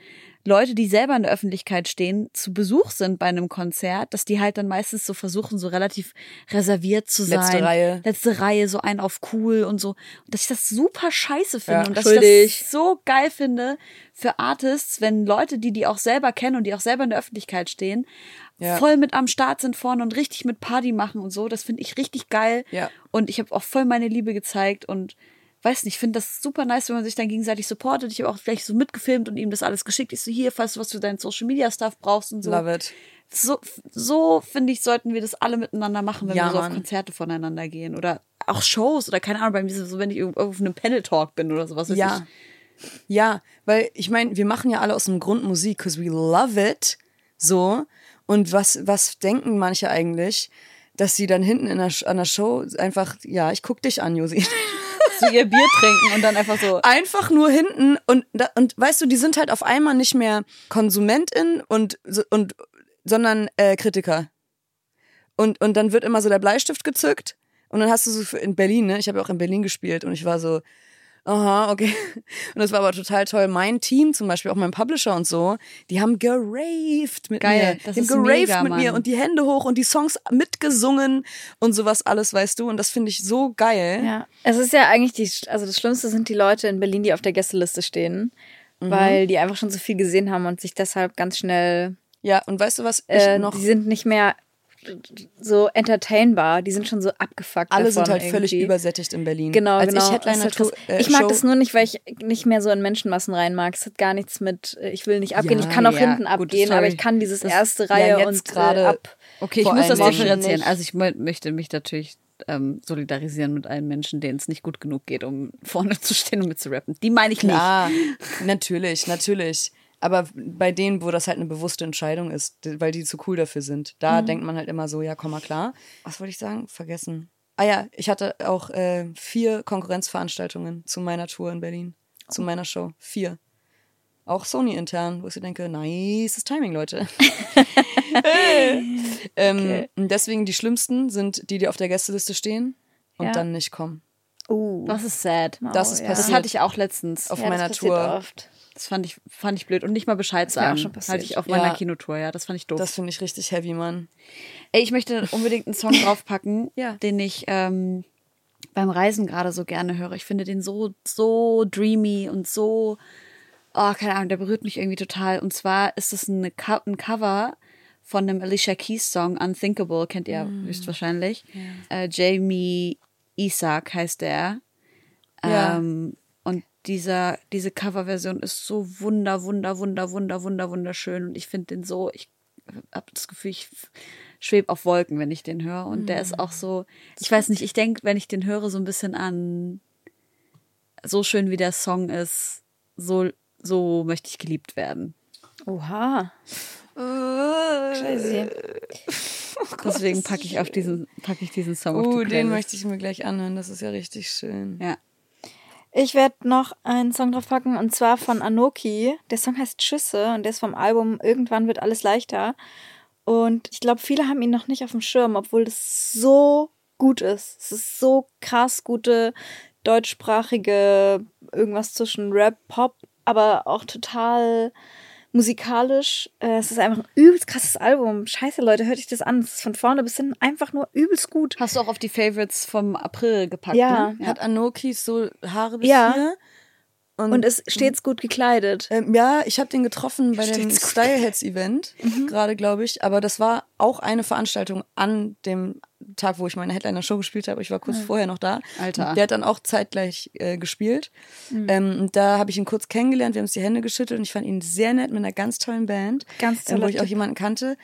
Leute, die selber in der Öffentlichkeit stehen, zu Besuch sind bei einem Konzert, dass die halt dann meistens so versuchen, so relativ reserviert zu sein. Letzte Reihe. Letzte Reihe, so ein auf cool und so. Und dass ich das super scheiße finde Ja, und dass schuldig. ich das so geil finde für Artists, wenn Leute, die die auch selber kennen und die auch selber in der Öffentlichkeit stehen, Ja. voll mit am Start sind vorne und richtig mit Party machen und so. Das finde ich richtig geil. Ja. Und ich habe auch voll meine Liebe gezeigt und weiß nicht, ich finde das super nice, wenn man sich dann gegenseitig supportet. Ich habe auch gleich so mitgefilmt und ihm das alles geschickt. Ich so, hier, falls du was für deinen Social Media Stuff brauchst und so. Love it. So, so finde ich, sollten wir das alle miteinander machen, wenn Ja, wir so auf Mann. Konzerte voneinander gehen. Oder auch Shows oder keine Ahnung, bei mir ist es so, wenn ich irgendwo auf einem Panel Talk bin oder sowas. Ja. Ja, weil ich meine, wir machen ja alle aus dem Grund Musik, because we love it. So. Und was, was denken manche eigentlich? Dass sie dann hinten in der, an der Show einfach, ja, ich guck dich an, Josi. So ihr Bier trinken und dann einfach so. Einfach nur hinten und, und weißt du, die sind halt auf einmal nicht mehr Konsumentin und, und, sondern äh, Kritiker. Und, und dann wird immer so der Bleistift gezückt und dann hast du so für, in Berlin, ne? Ich habe ja auch in Berlin gespielt und ich war so, aha, okay. Und das war aber total toll. Mein Team, zum Beispiel auch mein Publisher und so, die haben geraved mit Geil, mir. das die haben geraved mega, mit mir Mann. und die Hände hoch und die Songs mitgesungen und sowas alles, weißt du. Und das finde ich so geil. Ja, es ist ja eigentlich die, also das Schlimmste sind die Leute in Berlin, die auf der Gästeliste stehen, Mhm. weil die einfach schon so viel gesehen haben und sich deshalb ganz schnell, Ja, und weißt du, was ich äh, noch die sind nicht mehr so entertainbar, die sind schon so abgefuckt Alle davon sind halt völlig irgendwie. übersättigt in Berlin. Genau, Als genau. ich Headliner halt krass. äh, ich mag Show, das nur nicht, weil ich nicht mehr so in Menschenmassen rein mag. Es hat gar nichts mit, äh, ich will nicht abgehen. Ja, ich kann auch ja, hinten abgehen, Story. aber ich kann dieses Das- erste Reihe jetzt und gerade- äh, ab. Okay, ich muss das allem differenzieren. nicht. Also ich mö- möchte mich natürlich ähm, solidarisieren mit allen Menschen, denen es nicht gut genug geht, um vorne zu stehen und mit zu rappen. Die meine ich nicht. Klar, natürlich, natürlich. Aber bei denen, wo das halt eine bewusste Entscheidung ist, weil die zu cool dafür sind, da denkt man halt immer so, ja, komm mal klar. Was wollte ich sagen? Vergessen. Ah ja, ich hatte auch äh, vier Konkurrenzveranstaltungen zu meiner Tour in Berlin. Zu meiner Show. Vier. Auch Sony intern, wo ich so denke, nice Timing, Leute. ähm, und Deswegen die schlimmsten sind die, die auf der Gästeliste stehen und Ja. dann nicht kommen. Uh, Das ist sad. Das ist ja. Das passiert. hatte ich auch letztens. Auf ja, meiner das passiert Tour. Oft. Das fand ich, fand ich blöd. Und nicht mal Bescheid sagen. schon passiert. Hatte ich auf Ja. meiner Kinotour, ja. Das fand ich doof. Das finde ich richtig heavy, Mann. Ey, ich möchte unbedingt einen Song draufpacken, Ja. den ich ähm, beim Reisen gerade so gerne höre. Ich finde den so, so dreamy und so, oh, keine Ahnung, der berührt mich irgendwie total. Und zwar ist es eine ein Cover von einem Alicia Keys Song, Unthinkable, kennt ihr höchstwahrscheinlich. Äh, Jamie Isaac heißt der. Ja. Ähm, dieser, diese Coverversion ist so wunder, wunder, wunder, wunder, wunder, wunderschön. Und ich finde den so, ich habe das Gefühl, ich schweb auf Wolken, wenn ich den höre. Und der ist auch so, ich weiß nicht, ich denke, wenn ich den höre, so ein bisschen an so schön wie der Song ist, so, so möchte ich geliebt werden. Oha. Crazy. Deswegen packe ich auf diesen, packe ich diesen Song Uh, Playlist. den möchte ich mir gleich anhören. Das ist ja richtig schön. Ja. Ich werde noch einen Song drauf packen und zwar von Anoki. Der Song heißt Schüsse und der ist vom Album Irgendwann wird alles leichter. Und ich glaube, viele haben ihn noch nicht auf dem Schirm, obwohl das so gut ist. Es ist so krass gute deutschsprachige irgendwas zwischen Rap, Pop, aber auch total musikalisch. Äh, Es ist einfach ein übelst krasses Album. Scheiße, Leute, hört euch das an. Es ist von vorne bis hinten einfach nur übelst gut. Hast du auch auf die Favorites vom April gepackt? Ja. Ne? Hat Anokis so Haare bis Ja. hier? Und ist stets gut gekleidet. Ähm, ja, ich habe den getroffen bei dem Steht's gut. Styleheads Event, gerade glaube ich. Aber das war auch eine Veranstaltung an dem Tag, wo ich meine Headliner-Show gespielt habe. Ich war kurz vorher noch da. Alter. Der hat dann auch zeitgleich äh, gespielt. Ähm, und da habe ich ihn kurz kennengelernt. Wir haben uns die Hände geschüttelt und ich fand ihn sehr nett mit einer ganz tollen Band, Ganz ähm, wo ich auch jemanden kannte.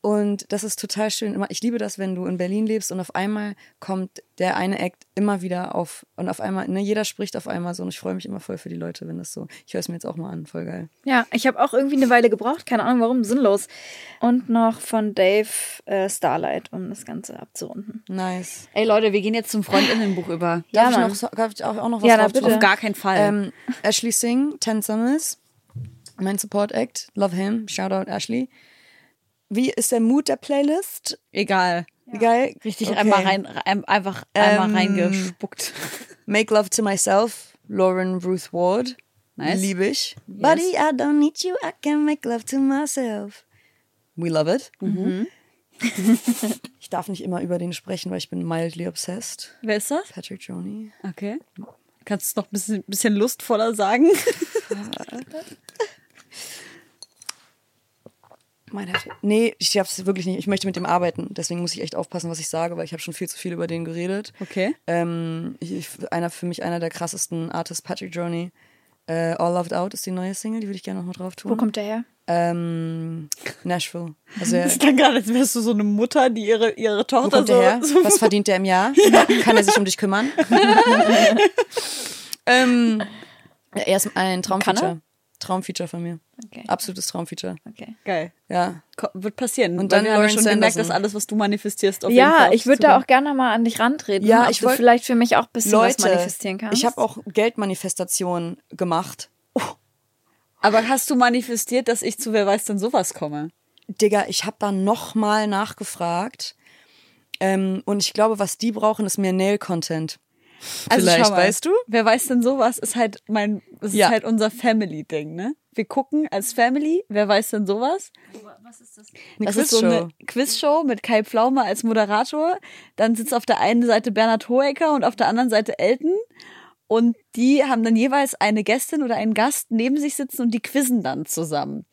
Und das ist total schön. Ich liebe das, wenn du in Berlin lebst und auf einmal kommt der eine Act immer wieder auf und auf einmal, ne, jeder spricht auf einmal so und ich freue mich immer voll für die Leute, wenn das so. Ich höre es mir jetzt auch mal an, voll geil. Ja, ich habe auch irgendwie eine Weile gebraucht, keine Ahnung warum, sinnlos. Und noch von Dave äh, Starlight, um das Ganze abzurunden. Nice. Ey Leute, wir gehen jetzt zum Freundinnenbuch über. Ja, darf, ich Mann. noch, darf ich auch, auch noch was Ja, drauf bitte. Auf gar keinen Fall. Ähm, Ashley Singh, Ten Summers, mein Support Act, love him, shout out Ashley. Wie ist der Mood der Playlist? Egal. Wie geil? Richtig Okay. einmal rein, rein, einfach einmal Ähm, reingespuckt. Make Love to Myself, Lauren Ruth Ward. Nice. Liebe ich. Buddy, I don't need you, I can make love to myself. We love it. Mhm. ich darf nicht immer über den sprechen, weil ich bin mildly obsessed. Wer ist das? Patrick Joni. Okay. Kannst du es noch ein bisschen, bisschen lustvoller sagen? Mein Herz. Nee, ich hab's wirklich nicht. Ich möchte mit dem arbeiten. Deswegen muss ich echt aufpassen, was ich sage, weil ich habe schon viel zu viel über den geredet. Okay. Ähm, ich, einer für mich einer der krassesten Artists, Patrick Journey. Äh, All Loved Out ist die neue Single, die würde ich gerne noch mal drauf tun. Wo kommt der her? Ähm, Nashville. Also er, Ich klang gerade, als wärst du so eine Mutter, die ihre, ihre wo Tochter kommt so, der her? so Was verdient der im Jahr? Kann er sich um dich kümmern? ähm, er ist ein Traumfeature. Traumfeature von mir. Okay. Absolutes Traumfeature. Okay. geil. Ja. Ko- Wird passieren. Und dann wir haben ja Lauren schon gemerkt, Sanderson. dass alles, was du manifestierst, auf jeden Fall Ja, ich würde da auch gerne mal an dich rantreten. Ja, ob ich du wollt- vielleicht für mich auch ein bisschen Leute, was manifestieren kannst. ich habe auch Geldmanifestationen gemacht. Aber hast du manifestiert, dass ich zu Wer weiß denn sowas komme? Digga, ich habe da nochmal nachgefragt. Ähm, und ich glaube, was die brauchen, ist mehr Nail-Content. Also Vielleicht, schau mal, weißt du? Wer weiß denn sowas? Ist halt mein, ist Ja. halt unser Family-Ding, ne? Wir gucken als Family, wer weiß denn sowas? Eine Das ist so eine Quizshow mit Kai Pflaume als Moderator. Dann sitzt auf der einen Seite Bernhard Hoeker und auf der anderen Seite Elton. Und die haben dann jeweils eine Gästin oder einen Gast neben sich sitzen und die quizzen dann zusammen.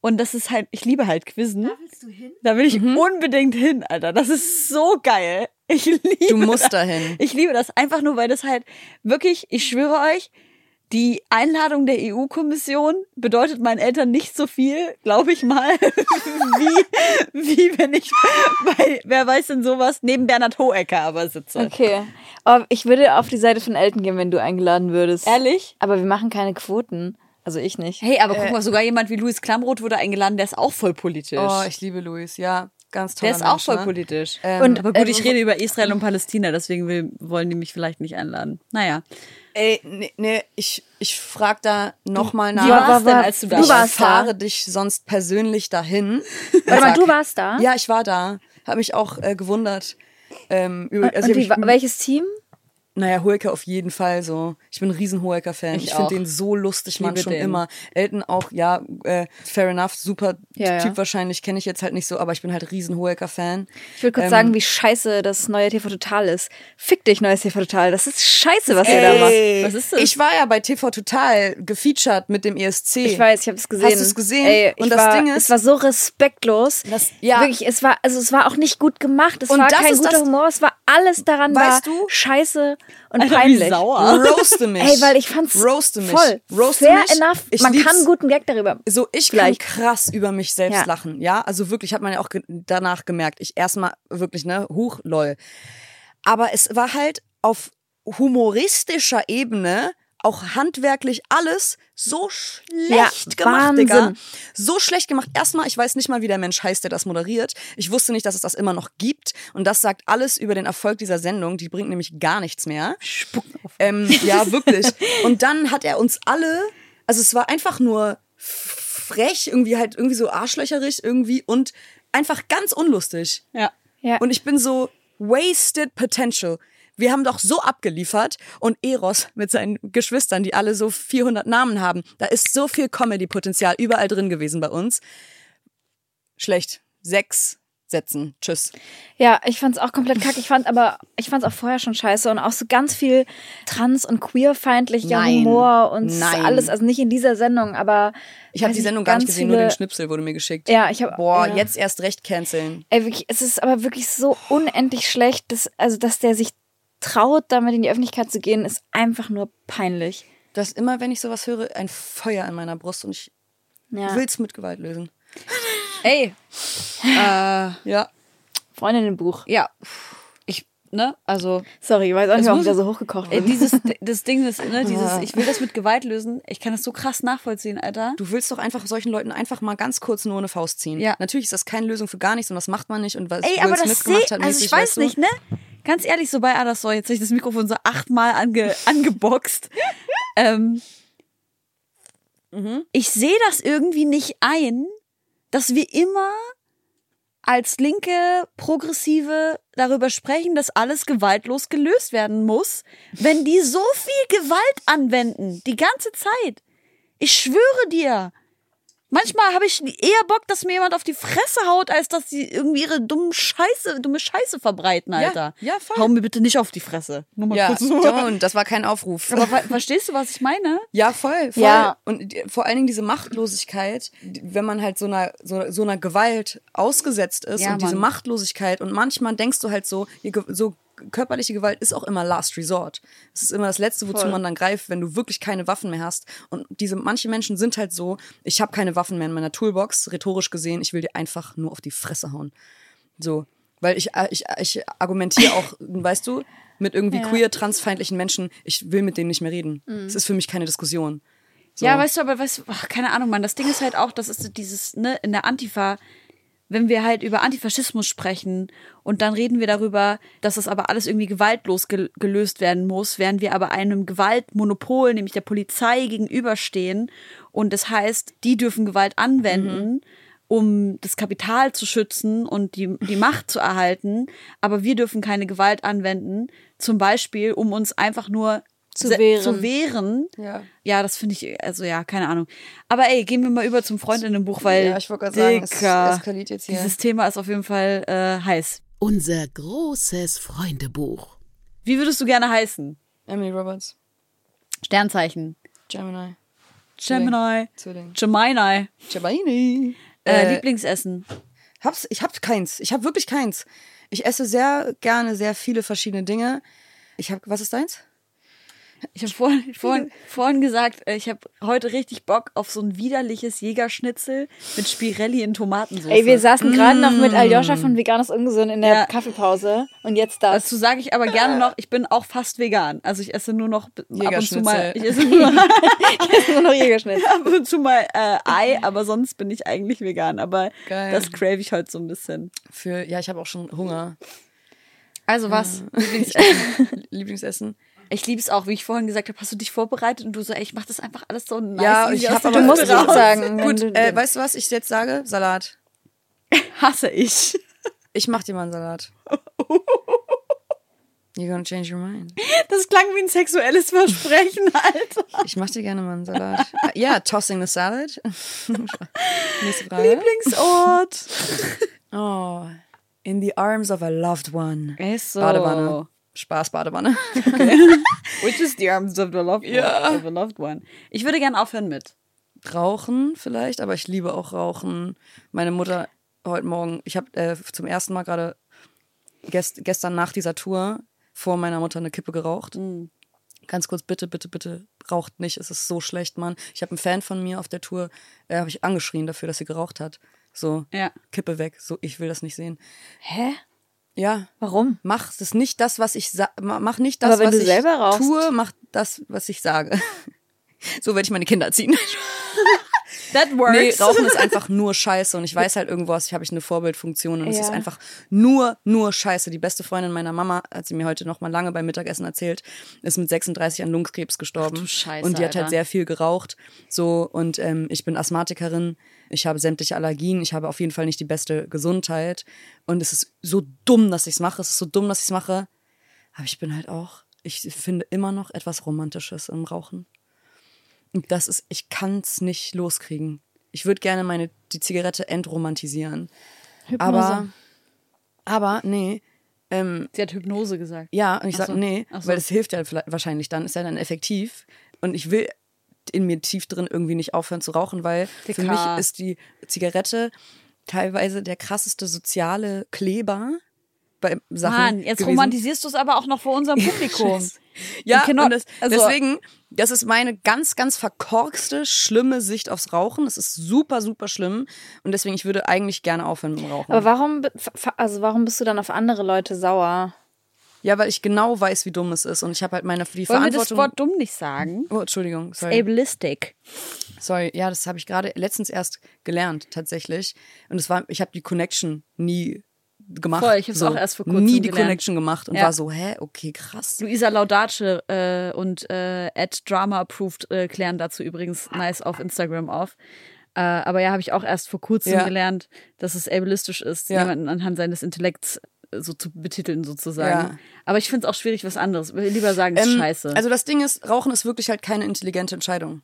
Und das ist halt, ich liebe halt Quizzen. Da willst du hin? Da will ich unbedingt hin, Alter. Das ist so geil. Ich liebe Du musst das. dahin. Ich liebe das einfach nur, weil das halt wirklich, ich schwöre euch, die Einladung der EU-Kommission bedeutet meinen Eltern nicht so viel, glaube ich mal, wie, wie wenn ich bei, wer weiß denn sowas, neben Bernhard Hohecker aber sitze. Okay. Aber ich würde auf die Seite von Elton gehen, wenn du eingeladen würdest. Ehrlich? Aber wir machen keine Quoten. Also ich nicht. Hey, aber guck mal, sogar jemand wie Louis Klamroth wurde eingeladen, der ist auch voll politisch. Oh, ich liebe Luis. Ja, ganz toll. der ist auch voll politisch. Und, aber gut, äh, ich rede über Israel und Palästina, deswegen will, wollen die mich vielleicht nicht einladen. Naja. Ey, nee, nee ich, ich frag da nochmal nach. Wie war's war- denn, als du da du ich warst da? fahre dich sonst persönlich dahin. Warte mal, du warst da? Ja, ich war da. Habe mich auch äh, gewundert. Ähm, über, also Und wie, hab welches Team? Naja, Hoeker auf jeden Fall so. Ich bin ein riesen Hoeker-Fan. Ich Ich, finde den so lustig, man schon den. immer. Elton auch, ja, äh, fair enough, super Ja, ja. Typ wahrscheinlich, kenne ich jetzt halt nicht so, aber ich bin halt riesen Hoeker-Fan. Ich will kurz Ähm, sagen, wie scheiße das neue TV Total ist. Fick dich, neues TV Total. Das ist scheiße, was ihr da macht. Was ist das? Ich war ja bei TV Total gefeatured mit dem ESC. Ich weiß, ich habe es gesehen. Hast du's gesehen? Ey, Und das war, Ding ist- es war so respektlos. Das- ja. Wirklich, es war, also es war auch nicht gut gemacht. Es Und war kein guter das- Humor. Es war alles daran Weißt war du? scheiße und Alter, wie peinlich. sauer. Roaste mich. Ey, weil ich fand's Roaste mich. voll. Roaste Fair mich. enough. Ich Man lieb's. kann einen guten Gag darüber. So, ich Vielleicht. kann krass über mich selbst Ja. lachen, ja. Also wirklich, hat man ja auch ge- danach gemerkt. Ich erstmal wirklich, ne, huch, lol. Aber es war halt auf humoristischer Ebene auch handwerklich alles so Ja, schlecht gemacht, Digga. Wahnsinn. So schlecht gemacht. Erstmal, ich weiß nicht mal, wie der Mensch heißt, der das moderiert. Ich wusste nicht, dass es das immer noch gibt. Und das sagt alles über den Erfolg dieser Sendung. Die bringt nämlich gar nichts mehr. Ähm, ja, wirklich. Und dann hat er uns alle, also es war einfach nur frech, irgendwie halt irgendwie so arschlöcherig irgendwie und einfach ganz unlustig. Ja. Ja. Und ich bin so wasted potential. Wir haben doch so abgeliefert und Eros mit seinen Geschwistern, die alle so 400 Namen haben, da ist so viel Comedy-Potenzial überall drin gewesen bei uns. Schlecht. Sechs Sätzen. Tschüss. Ja, ich fand's auch komplett kacke. Ich fand aber, ich fand's auch vorher schon scheiße und auch so ganz viel trans- und queerfeindlicher. Humor und Nein. alles, also nicht in dieser Sendung, aber. Ich habe die Sendung gar nicht ganz gesehen, nur viele- den Schnipsel wurde mir geschickt. Ja, ich habe. Boah, ja. jetzt erst recht canceln. Ey, wirklich, es ist aber wirklich so unendlich schlecht, dass, also, dass der sich traut, damit in die Öffentlichkeit zu gehen, ist einfach nur peinlich. Das immer, wenn ich sowas höre, ein Feuer in meiner Brust und ich Ja. will's mit Gewalt lösen. Ey. äh, Ja. Freundinnenbuch. ja. Ne, also. Sorry, ich weiß auch nicht, warum ich da so hochgekocht Ey, bin. dieses, das Ding ist, ne, dieses, ich will das mit Gewalt lösen. Ich kann das so krass nachvollziehen, Alter. Du willst doch einfach solchen Leuten einfach mal ganz kurz nur eine Faust ziehen. Ja. Natürlich ist das keine Lösung für gar nichts und das macht man nicht und was Ey, Will aber das gemacht hat, also ich weiß weißt du? nicht, ne? Ganz ehrlich, so bei Adas jetzt habe ich das Mikrofon so achtmal ange, angeboxt. ähm, Mhm. Ich sehe das irgendwie nicht ein, dass wir immer als linke Progressive darüber sprechen, dass alles gewaltlos gelöst werden muss, wenn die so viel Gewalt anwenden, die ganze Zeit. Ich schwöre dir. Manchmal habe ich eher Bock, dass mir jemand auf die Fresse haut, als dass sie irgendwie ihre dumme Scheiße, dumme Scheiße verbreiten, Alter. ja, voll. Hau mir bitte nicht auf die Fresse. Nur mal Ja, kurz so. don't, das war kein Aufruf. Aber ver verstehst du, was ich meine? Ja, voll, voll. Ja. Und vor allen Dingen diese Machtlosigkeit, wenn man halt so einer, so, so einer Gewalt ausgesetzt ist Ja, und diese Mann. Machtlosigkeit und manchmal denkst du halt so, so körperliche Gewalt ist auch immer Last Resort. Es ist immer das Letzte, wozu Voll. man dann greift, wenn du wirklich keine Waffen mehr hast. Und diese manche Menschen sind halt so, ich habe keine Waffen mehr in meiner Toolbox, rhetorisch gesehen, ich will dir einfach nur auf die Fresse hauen. So, weil ich, äh, ich, ich argumentiere auch, weißt du, mit irgendwie Ja. queer, transfeindlichen Menschen, ich will mit denen nicht mehr reden. Mhm. Es ist für mich keine Diskussion. So. Ja, weißt du, aber weißt du, ach, keine Ahnung, Mann. Das Ding ist halt auch, das ist dieses, ne, in der Antifa, wenn wir halt über Antifaschismus sprechen und dann reden wir darüber, dass das aber alles irgendwie gewaltlos gel gelöst werden muss, während wir aber einem Gewaltmonopol, nämlich der Polizei, gegenüberstehen. Und das heißt, die dürfen Gewalt anwenden. um das Kapital zu schützen und die, die Macht zu erhalten, aber wir dürfen keine Gewalt anwenden, zum Beispiel, um uns einfach nur Zu wehren. zu wehren. Ja. Ja, das finde ich, also ja, keine Ahnung. Aber ey, gehen wir mal über zum Freundinnenbuch, weil Ja, ich wollte gerade sagen, es eskaliert jetzt hier. dieses Thema ist auf jeden Fall äh, heiß. Unser großes Freundebuch. Wie würdest du gerne heißen? Emily Roberts, Sternzeichen. Gemini, Gemini. Zwilling. Gemini. Gemini. Äh, Lieblingsessen. Hab's, ich hab keins. Ich hab wirklich keins. Ich esse sehr gerne sehr viele verschiedene Dinge. Ich hab, was ist deins? Ich habe vorhin, vorhin, vorhin gesagt, äh, ich habe heute richtig Bock auf so ein widerliches Jägerschnitzel mit Spirelli in Tomatensauce. Ey, wir saßen gerade noch mit Aljoscha von Veganes Ungesund in der Ja. Kaffeepause und jetzt das. Dazu sage ich aber gerne noch, ich bin auch fast vegan. Also ich esse nur noch ab und zu mal, ich esse nur, nur noch Jägerschnitzel. ab und zu mal äh, Ei, aber sonst bin ich eigentlich vegan. Aber Geil. das crave ich heute so ein bisschen. Für, ja, ich habe auch schon Hunger. Also was? Lieblingsessen. Lieblingsessen. Ich liebe es auch, wie ich vorhin gesagt habe, hast du dich vorbereitet und du so, ey, ich mach das einfach alles so nice. Ja, ich hab aber- Du Luft musst raus. sagen. Gut, du- äh, weißt du, was ich jetzt sage? Salat. Hasse ich. Ich mach dir mal einen Salat. You're gonna change your mind. Das klang wie ein sexuelles Versprechen, Alter. Ich mach dir gerne mal einen Salat. Ja, tossing the salad. Nächste Frage. Lieblingsort. Oh, in the arms of a loved one. Ist so. Badewanne. Spaß, Badewanne. Which is the arms of the loved, Ja. one, of the loved one. Ich würde gern aufhören mit. Rauchen vielleicht, aber ich liebe auch Rauchen. Meine Mutter heute Morgen, ich habe äh, zum ersten Mal gerade gest gestern nach dieser Tour vor meiner Mutter eine Kippe geraucht. Ganz kurz, bitte, bitte, bitte, raucht nicht. Es ist so schlecht, Mann. Ich habe einen Fan von mir auf der Tour, äh, habe ich angeschrien dafür, dass sie geraucht hat. So, Ja. Kippe weg. So, ich will das nicht sehen. Hä? Ja. Warum? Mach das ist nicht das, was ich mach nicht das, was du ich selber rauchst- tue, mach das, was ich sage. so werde ich meine Kinder ziehen. That Nee, Rauchen ist einfach nur Scheiße und ich weiß halt irgendwo, ich habe ich eine Vorbildfunktion und es Ja. ist einfach nur, nur Scheiße. Die beste Freundin meiner Mama, hat sie mir heute noch mal lange beim Mittagessen erzählt, ist mit 36 an Lungenkrebs gestorben. Ach du Scheiße, und die hat halt Alter. sehr viel geraucht. So, und ähm, ich bin Asthmatikerin, ich habe sämtliche Allergien, ich habe auf jeden Fall nicht die beste Gesundheit. Und es ist so dumm, dass ich es mache. Es ist so dumm, dass ich es mache. Aber ich bin halt auch, ich finde immer noch etwas Romantisches im Rauchen. Und das ist, ich kann es nicht loskriegen. Ich würde gerne meine die Zigarette entromantisieren. Aber, aber nee, ähm, Sie hat Hypnose gesagt. ja, und ich Ach sage so. nee, so. weil das hilft ja vielleicht- wahrscheinlich dann, ist ja dann effektiv. Und ich will in mir tief drin irgendwie nicht aufhören zu rauchen, weil für Dicker. mich ist die Zigarette teilweise der krasseste soziale Kleber bei Sachen. Mann, jetzt gewesen. romantisierst du es aber auch noch vor unserem Publikum. Ja, und das, also- deswegen, das ist meine ganz, ganz verkorkste, schlimme Sicht aufs Rauchen. Das ist super, super schlimm. Und deswegen, ich würde eigentlich gerne aufhören mit dem Rauchen. Aber warum, also warum bist du dann auf andere Leute sauer? Ja, weil ich genau weiß, wie dumm es ist. Und ich habe halt meine die Wollen wir das Verantwortung. Wort dumm nicht sagen? oh, Entschuldigung, sorry. Ableistic. Sorry, ja, das habe ich gerade letztens erst gelernt, tatsächlich. Und es war, ich habe die Connection nie gemacht. Voll, ich hab's auch erst vor kurzem Nie die gelernt. Connection gemacht und Ja. war so, hä, okay, krass. Luisa Laudace äh, und äh, at Drama Approved äh, klären dazu übrigens nice auf Instagram auf. Äh, aber ja, habe ich auch erst vor kurzem Ja. gelernt, dass es ableistisch ist, Ja. jemanden anhand seines Intellekts so zu betiteln sozusagen. Ja. Aber ich finde es auch schwierig, was anderes. Ich will lieber sagen, es ist Ähm, scheiße. Also das Ding ist, Rauchen ist wirklich halt keine intelligente Entscheidung.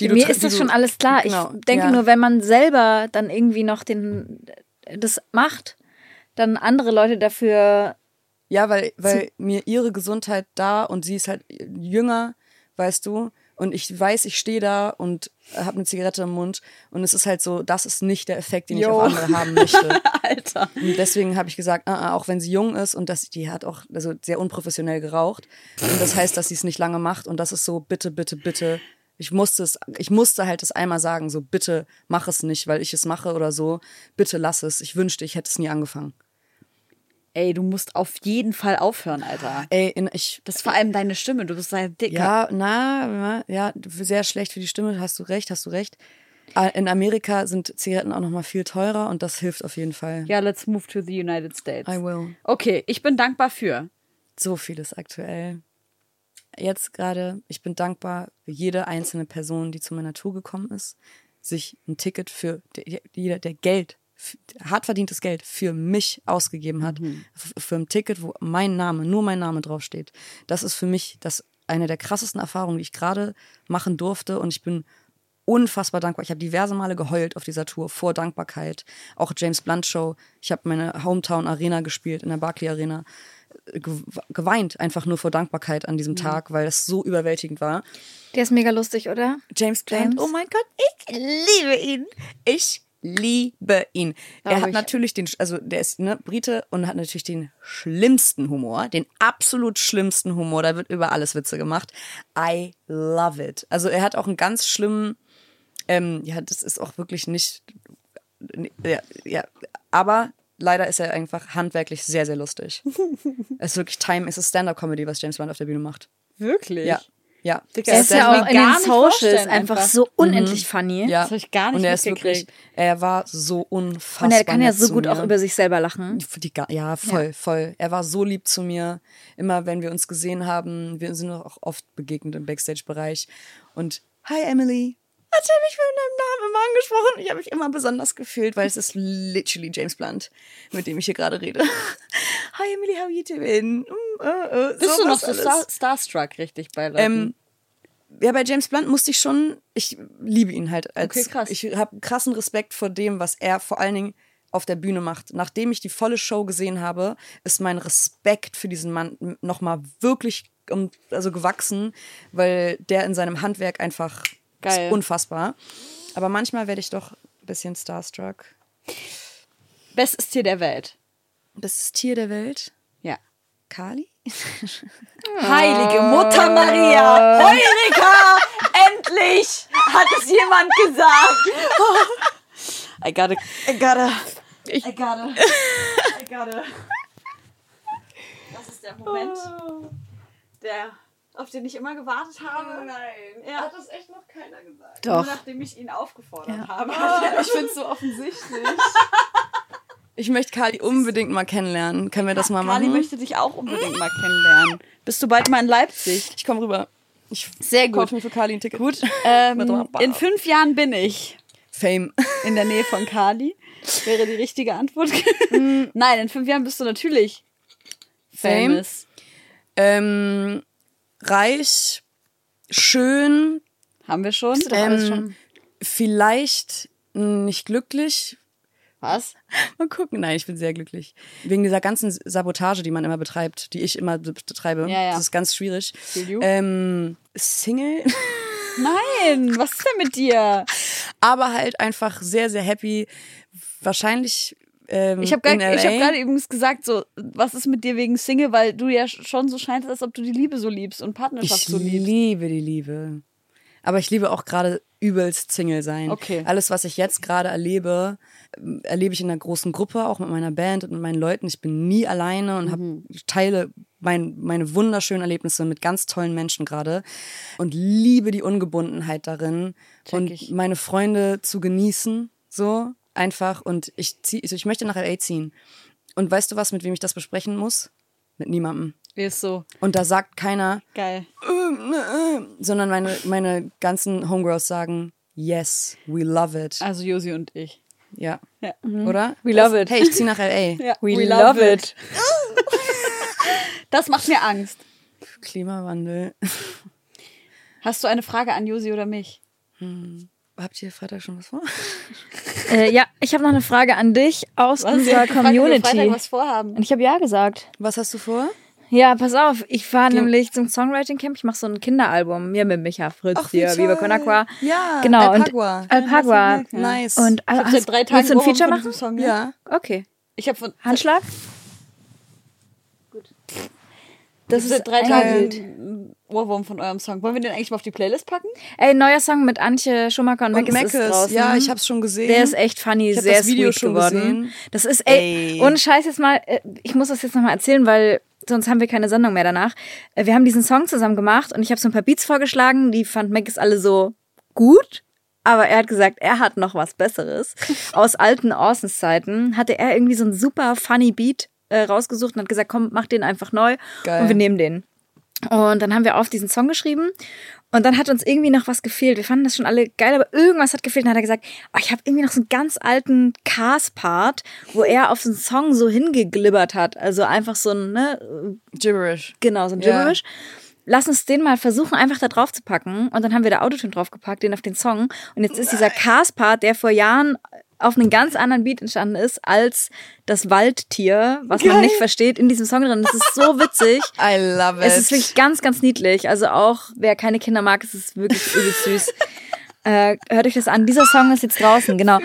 Mir ist das schon alles klar. Genau, ich denke ja. nur, wenn man selber dann irgendwie noch den, das macht, dann andere Leute dafür. Ja, weil, weil mir ihre Gesundheit da und sie ist halt jünger, weißt du, und ich weiß, ich stehe da und habe eine Zigarette im Mund und es ist halt so, das ist nicht der Effekt, den ich Jo. auf andere haben möchte. Alter. Und deswegen habe ich gesagt, ah, ah, auch wenn sie jung ist und das, die hat auch also sehr unprofessionell geraucht. Und das heißt, dass sie es nicht lange macht. Und das ist so, bitte, bitte, bitte. Ich musste es, ich musste halt das einmal sagen, so bitte mach es nicht, weil ich es mache oder so. Bitte lass es. Ich wünschte, ich hätte es nie angefangen. Ey, du musst auf jeden Fall aufhören, Alter. Ey, in, ich. Das ist vor allem deine Stimme. Du bist ein dicker. Ja, na, ja, sehr schlecht für die Stimme. Hast du recht, hast du recht. Ah, In Amerika sind Zigaretten auch noch mal viel teurer und das hilft auf jeden Fall. Ja, let's move to the United States. I will. Okay, ich bin dankbar für. so vieles aktuell. Jetzt gerade, ich bin dankbar für jede einzelne Person, die zu meiner Tour gekommen ist, sich ein Ticket für der- jeder, der Geld, hart verdientes Geld für mich ausgegeben hat, f- für ein Ticket, wo mein Name, nur mein Name draufsteht. Das ist für mich das eine der krassesten Erfahrungen, die ich gerade machen durfte und ich bin unfassbar dankbar. Ich habe diverse Male geheult auf dieser Tour vor Dankbarkeit. Auch James Blunt Show. Ich habe meine Hometown Arena gespielt in der Barclay Arena. Äh, ge- Geweint einfach nur vor Dankbarkeit an diesem Tag, weil es so überwältigend war. Der ist mega lustig, oder? James Blunt, James? oh mein Gott, ich liebe ihn. Ich liebe ihn. er hat ich. natürlich den, also der ist ne, Brite und hat natürlich den schlimmsten Humor, den absolut schlimmsten Humor. Da wird über alles Witze gemacht. I love it. Also er hat auch einen ganz schlimmen, ähm, ja, das ist auch wirklich nicht, ja, ja, aber leider ist er einfach handwerklich sehr, sehr lustig. es ist wirklich Time, es ist Stand-Up-Comedy, was James Blunt auf der Bühne macht. Wirklich? Ja, ja. Dicker, Er ist ja auch in den Socials einfach, einfach. so unendlich funny. Ja. Das hab ich gar nicht Und er ist wirklich, er war so unfassbar. Und er kann ja so gut mir. auch über sich selber lachen. Für die, ja, voll, voll. Er war so lieb zu mir. Immer wenn wir uns gesehen haben, wir sind auch oft begegnet im Backstage-Bereich. Und hi Emily. Hat er mich mit deinem Namen immer angesprochen? Ich habe mich immer besonders gefühlt, weil es ist literally James Blunt, mit dem ich hier gerade rede. Hi Emily, how you doing? Mm, äh, äh, Bist du noch so star starstruck richtig bei Leuten? Ähm, ja, bei James Blunt musste ich schon, ich liebe ihn halt. Als, Okay, krass. Ich habe krassen Respekt vor dem, was er vor allen Dingen auf der Bühne macht. Nachdem ich die volle Show gesehen habe, ist mein Respekt für diesen Mann nochmal wirklich um, also gewachsen, weil der in seinem Handwerk einfach Geil. ist unfassbar. Aber manchmal werde ich doch ein bisschen starstruck. Bestes Tier der Welt. Das Tier der Welt, Ja. Kali? Heilige Mutter Maria! Heureka! Endlich hat es jemand gesagt. I gotta, I gotta, I gotta, I gotta. Das ist der Moment, der, auf den ich immer gewartet habe. Nein. Ja. Hat das echt noch keiner gesagt? Nur Doch. nachdem ich ihn aufgefordert Ja. habe. Ich finde es so offensichtlich. Ich möchte Kali unbedingt mal kennenlernen. Können wir das mal Kali machen? möchte dich auch unbedingt mal kennenlernen. Bist du bald mal in Leipzig? Ich komme rüber. Ich Sehr gut. kaufe mir für Kali ein Ticket. Gut. Ähm, in fünf Jahren bin ich Fame. in der Nähe von Kali. Wäre die richtige Antwort. Nein, in fünf Jahren bist du natürlich Fame? famous. Ähm, reich, schön, Haben wir schon? Ähm, schon. vielleicht nicht glücklich. Was? Mal gucken. Nein, ich bin sehr glücklich. Wegen dieser ganzen Sabotage, die man immer betreibt, die ich immer be- betreibe. Ja, ja. Das ist ganz schwierig. Ähm, Single, Nein, was ist denn mit dir? aber halt einfach sehr, sehr happy. Wahrscheinlich. Ähm, Ich habe gerade hab gerade übrigens gesagt, so, was ist mit dir wegen Single, weil du ja schon so scheinst, als ob du die Liebe so liebst und Partnerschaft Ich so liebst. liebe die Liebe. Aber ich liebe auch gerade übelst Single sein. Okay. Alles, was ich jetzt gerade erlebe, erlebe ich in einer großen Gruppe, auch mit meiner Band und mit meinen Leuten. Ich bin nie alleine und hab, Mhm. ich teile mein, meine wunderschönen Erlebnisse mit ganz tollen Menschen gerade und liebe die Ungebundenheit darin Check und ich. meine Freunde zu genießen, so einfach. Und ich zieh, also ich möchte nach LA ziehen. Und weißt du was, mit wem ich das besprechen muss? Mit niemandem. Ist so. Und da sagt keiner, Geil. sondern meine, meine ganzen Homegirls sagen, yes, we love it. Also Josi und ich. Ja. Ja. Oder? We love it. Hey, ich zieh nach L.A. Ja, We, love, it. Das macht mir Angst. Klimawandel. Hast du eine Frage an Josi oder mich? Habt ihr Freitag schon was vor? Äh, ja, ich habe noch eine Frage an dich aus unserer Gefragt, ob wir Freitag Community. was vorhaben. Und ich habe ja gesagt. Was hast du vor? Ja, pass auf, ich war nämlich zum Songwriting Camp, ich mache so ein Kinderalbum, mir mit Micha Fritz Ach, wie hier, Viva. Con Aqua. Ja, genau. Alpagua. Und Alpagua. Nice. Und Ich habe hast- seit drei Tagen willst du ein Feature machen? Song. ne? ja. Okay. Ich habe von Handschlag? Das ist seit drei Tagen Ohrwurm von eurem Song. Wollen wir den eigentlich mal auf die Playlist packen? Ey, neuer Song mit Antje Schumacher und, Und ist Meckes. Ja, ich hab's schon gesehen. Der ist echt funny, Ich hab sehr das Video schon geworden. gesehen. Das ist, ey, Ey. ohne Scheiß jetzt mal, äh, ich muss das jetzt nochmal erzählen, weil sonst haben wir keine Sendung mehr danach. Äh, Wir haben diesen Song zusammen gemacht und ich habe so ein paar Beats vorgeschlagen, die fand Meckes alle so gut. Aber er hat gesagt, er hat noch was Besseres. Aus alten Orsons-Zeiten hatte er irgendwie so einen super funny Beat äh, rausgesucht und hat gesagt, komm, mach den einfach neu Geil. und wir nehmen den. Und dann haben wir auf diesen Song geschrieben und dann hat uns irgendwie noch was gefehlt. Wir fanden das schon alle geil, aber irgendwas hat gefehlt. Und dann hat er gesagt, oh, ich habe irgendwie noch so einen ganz alten Cars-Part, wo er auf den Song so hingeglibbert hat. Also einfach so ein, ne, Gibberish. genau, so ein. Gibberish. Lass uns den mal versuchen, einfach da drauf zu packen. Und dann haben wir da Autotune draufgepackt, den auf den Song. Und jetzt ist dieser Cars-Part, der vor Jahren auf einen ganz anderen Beat entstanden ist, als das Waldtier, was man nicht versteht, in diesem Song drin. Das ist so witzig. I love it. Es ist wirklich ganz, ganz niedlich. Also auch, wer keine Kinder mag, es ist wirklich übel süß. Äh, hört euch das an. Dieser Song ist jetzt draußen, genau.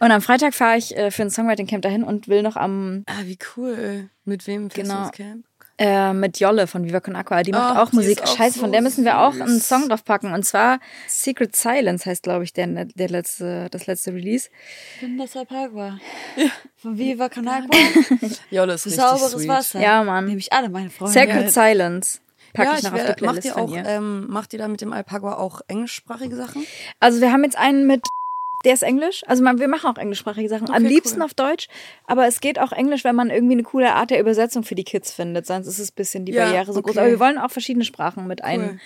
Und am Freitag fahre ich äh, für ein Songwriting Camp dahin und will noch am ah, wie cool. Mit wem fährst Genau. du ins Camp? Äh, mit Jolle von Viva Con Aqua. Die macht Ach, auch die Musik. auch Scheiße, so von der müssen wir auch einen Song drauf packen. Und zwar Secret Silence heißt, glaube ich, der, der letzte, das letzte Release. Ich bin das Alpagua. Von Viva Con Agua. Jolle ist richtig Sauberes sweet. Wasser. Ja, Mann. Nehme ich alle meine Freunde. Sacred Silence. Pack ja, ich noch wär- auf die Playlist macht ihr von auch, dir. ähm, macht ihr da mit dem Alpagua auch englischsprachige Sachen? Also wir haben jetzt einen mit, der ist Englisch. Also man, wir machen auch englischsprachige Sachen. Am Okay, liebsten cool. auf Deutsch. Aber es geht auch Englisch, wenn man irgendwie eine coole Art der Übersetzung für die Kids findet. Sonst ist es ein bisschen die Ja, Barriere so groß. okay. Aber wir wollen auch verschiedene Sprachen mit einbringen.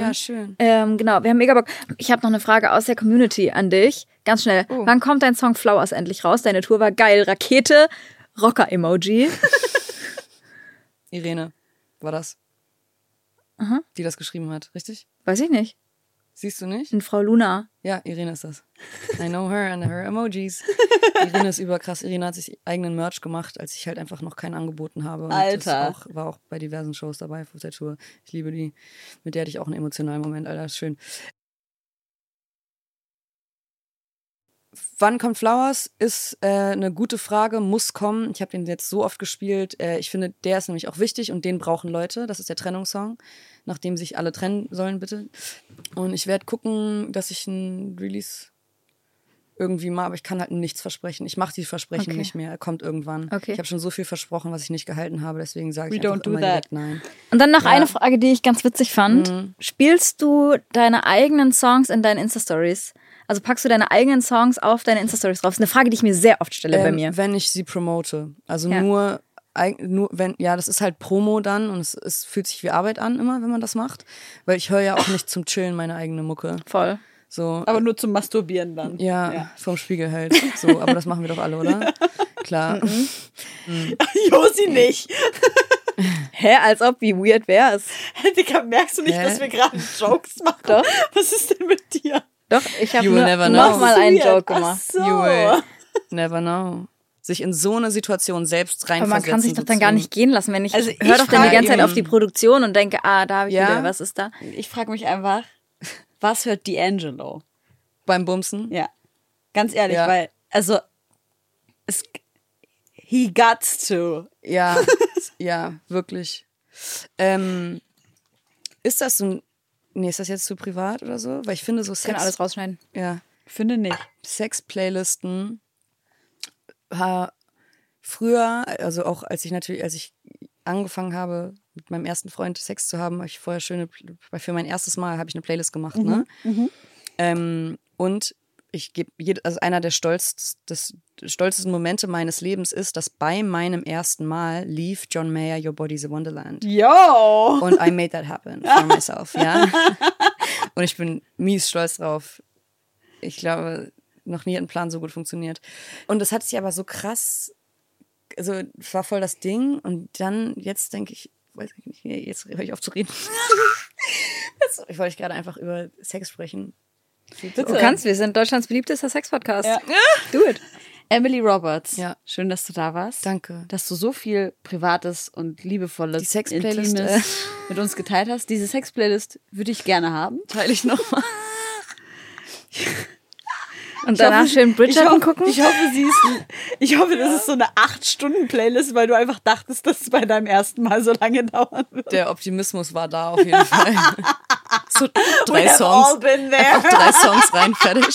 Ja, schön. Ähm, genau, wir haben mega Bock. Ich habe noch eine Frage aus der Community an dich. Ganz schnell. Oh. Wann kommt dein Song Flowers endlich raus? Deine Tour war geil. Rakete, Rocker-Emoji. Irene war das. Die das geschrieben hat, richtig? Weiß ich nicht. Siehst du nicht? Und Frau Luna. Ja, Irene ist das. I know her and her emojis. Irene ist überkrass. Irene hat sich eigenen Merch gemacht, als ich halt einfach noch keinen angeboten habe. Und Alter. Auch, war auch bei diversen Shows dabei auf der Tour. Ich liebe die. Mit der hatte ich auch einen emotionalen Moment, Alter. Ist schön. Wann kommt Flowers? Ist äh, eine gute Frage, muss kommen. Ich habe den jetzt so oft gespielt. Äh, ich finde, der ist nämlich auch wichtig und den brauchen Leute. Das ist der Trennungssong, nachdem sich alle trennen sollen, bitte. Und ich werde gucken, dass ich ein Release irgendwie mal, aber ich kann halt nichts versprechen. Ich mache die Versprechen Okay. nicht mehr. Er kommt irgendwann. Okay. Ich habe schon so viel versprochen, was ich nicht gehalten habe, deswegen sage ich We einfach don't do immer that. direkt nein. Und dann noch eine Frage, die ich ganz witzig fand. Mhm. Spielst du deine eigenen Songs in deinen Insta-Stories? Also packst du deine eigenen Songs auf deine Insta-Stories drauf? Das ist eine Frage, die ich mir sehr oft stelle bei Ähm, mir. Wenn ich sie promote. Also Ja. nur, nur, wenn, ja, das ist halt Promo dann und es, es fühlt sich wie Arbeit an immer, wenn man das macht. Weil ich höre ja auch nicht zum Chillen meine eigene Mucke. Voll. So, Aber nur zum Masturbieren dann. ja, vom Spiegel halt. So, aber das machen wir doch alle, oder? Klar. Josi nicht. Hä, als ob, wie weird wär's? Digga, merkst du nicht, Hä? dass wir gerade Jokes machen? Doch. Was ist denn mit dir? Doch, ich habe nochmal einen. Joke Ach gemacht. so. You will never know. Sich in so eine Situation selbst Aber reinversetzen. man kann sich doch dann gar nicht gehen lassen, wenn ich, Also ich höre doch dann die ganze Zeit auf die Produktion und denke, ah, da habe ich Ja? wieder, was ist da? Ich frage mich einfach, was hört D'Angelo? beim Bumsen. Ja. Ganz ehrlich, Ja. weil, also, es, he gots to. Ja, ja, wirklich. Ähm, ist das so ein. Nee, ist das jetzt zu privat oder so? Weil ich finde so Ich kann Sex. alles rausschneiden. Ja. Finde nicht. Sex-Playlisten war früher, also auch als ich natürlich, als ich angefangen habe, mit meinem ersten Freund Sex zu haben, habe ich vorher schöne, für mein erstes Mal habe ich eine Playlist gemacht, ne? Ähm, und ich gebe, also einer der stolz, des stolzesten Momente meines Lebens ist, dass bei meinem ersten Mal lief John Mayer Your Body's a Wonderland. Yo! Und I made that happen for myself, ja. Und ich bin mies stolz drauf. Ich glaube, noch nie hat ein Plan so gut funktioniert. Und das hat sich aber so krass, also war voll das Ding. Und dann, jetzt denke ich, weiß ich nicht, jetzt höre ich auf zu reden. Jetzt, ich wollte gerade einfach über Sex sprechen. Du kannst, wir sind Deutschlands beliebtester Sex-Podcast. Ja. Do it. Emily Roberts. Ja. Schön, dass du da warst. Danke. Dass du so viel Privates und Liebevolles, Die Intimes äh. mit uns geteilt hast. Diese Sex-Playlist würde ich gerne haben. Teile ich nochmal. Und danach schön Bridgerton ich hoffe, gucken. Ich hoffe, sie ist, ich hoffe, das ist so eine 8-Stunden-Playlist, weil du einfach dachtest, dass es bei deinem ersten Mal so lange dauern wird. Der Optimismus war da auf jeden Fall. so drei Songs. all been there. Einfach drei Songs rein, fertig.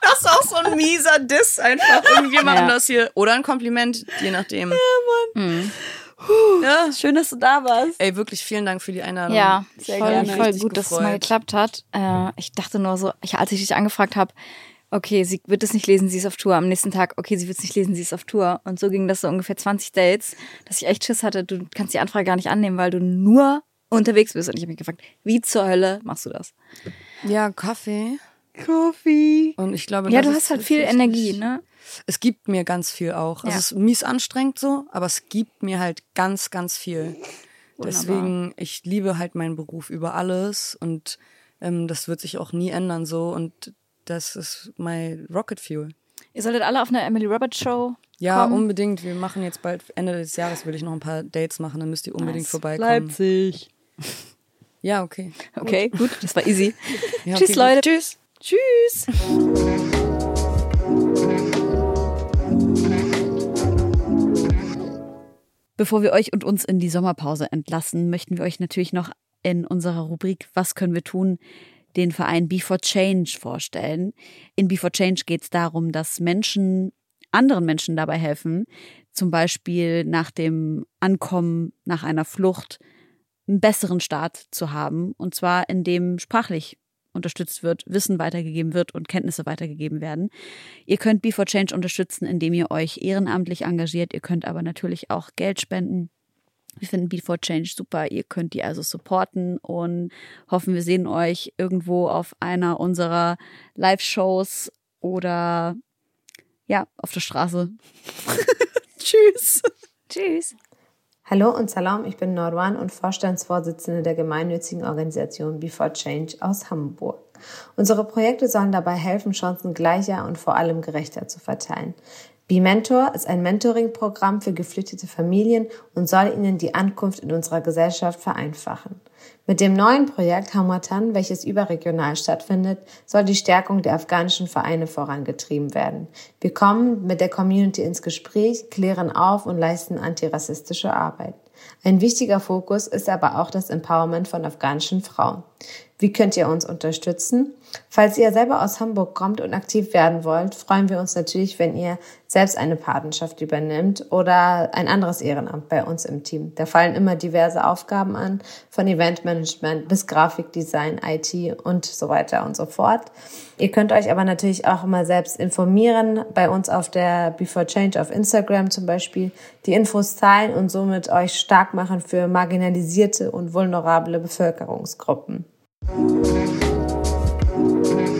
Das ist auch so ein mieser Diss einfach irgendjemandem Ja. das hier. Oder ein Kompliment, je nachdem. Ja, Schön, dass du da warst. Ey, wirklich vielen Dank für die Einladung. Ja, Sehr voll, gerne. voll gut, dass es gefreut. mal geklappt hat. Äh, ich dachte nur so, ich, als ich dich angefragt habe, okay, sie wird es nicht lesen, sie ist auf Tour. Am nächsten Tag, okay, sie wird es nicht lesen, sie ist auf Tour. Und so ging das so ungefähr 20 Dates, dass ich echt Schiss hatte, du kannst die Anfrage gar nicht annehmen, weil du nur unterwegs bist. Und ich habe mich gefragt, wie zur Hölle machst du das? Ja, Kaffee. Coffee. Und ich glaube, Ja, das du ist hast halt viel. Energie, ne? Es gibt mir ganz viel auch. Also Ja. es ist mies anstrengend so, aber es gibt mir halt ganz, ganz viel. Deswegen, ich liebe halt meinen Beruf über alles und ähm, das wird sich auch nie ändern so und das ist mein Rocket Fuel. Ihr solltet alle auf eine Emily Roberts Show Ja, kommen. unbedingt. Wir machen jetzt bald, Ende des Jahres will ich noch ein paar Dates machen, dann müsst ihr unbedingt Nice. vorbeikommen. Leipzig. Ja, okay. Okay, gut, das war easy. Ja, Tschüss, okay, Leute. Tschüss. Tschüss. Bevor wir euch und uns in die Sommerpause entlassen, möchten wir euch natürlich noch in unserer Rubrik Was können wir tun? Den Verein Before Change vorstellen. In Before Change geht es darum, dass Menschen anderen Menschen dabei helfen, zum Beispiel nach dem Ankommen, nach einer Flucht, einen besseren Start zu haben. Und zwar indem sprachlich unterstützt wird, Wissen weitergegeben wird und Kenntnisse weitergegeben werden. Ihr könnt Before Change unterstützen, indem ihr euch ehrenamtlich engagiert. Ihr könnt aber natürlich auch Geld spenden. Wir finden Before Change super. Ihr könnt die also supporten und hoffen, wir sehen euch irgendwo auf einer unserer Live-Shows oder ja, auf der Straße. Tschüss. Tschüss. Hallo und Salam, ich bin Norwan und Vorstandsvorsitzende der gemeinnützigen Organisation Before Change aus Hamburg. Unsere Projekte sollen dabei helfen, Chancen gleicher und vor allem gerechter zu verteilen. B-Mentor ist ein Mentoring-Programm für geflüchtete Familien und soll ihnen die Ankunft in unserer Gesellschaft vereinfachen. Mit dem neuen Projekt Hamatan, welches überregional stattfindet, soll die Stärkung der afghanischen Vereine vorangetrieben werden. Wir kommen mit der Community ins Gespräch, klären auf und leisten antirassistische Arbeit. Ein wichtiger Fokus ist aber auch das Empowerment von afghanischen Frauen. Wie könnt ihr uns unterstützen? Falls ihr selber aus Hamburg kommt und aktiv werden wollt, freuen wir uns natürlich, wenn ihr selbst eine Patenschaft übernimmt oder ein anderes Ehrenamt bei uns im Team. Da fallen immer diverse Aufgaben an, von Eventmanagement bis Grafikdesign, IT und so weiter und so fort. Ihr könnt euch aber natürlich auch immer selbst informieren, bei uns auf der Before Change auf Instagram zum Beispiel, die Infos teilen und somit euch stark machen für marginalisierte und vulnerable Bevölkerungsgruppen. Thank you.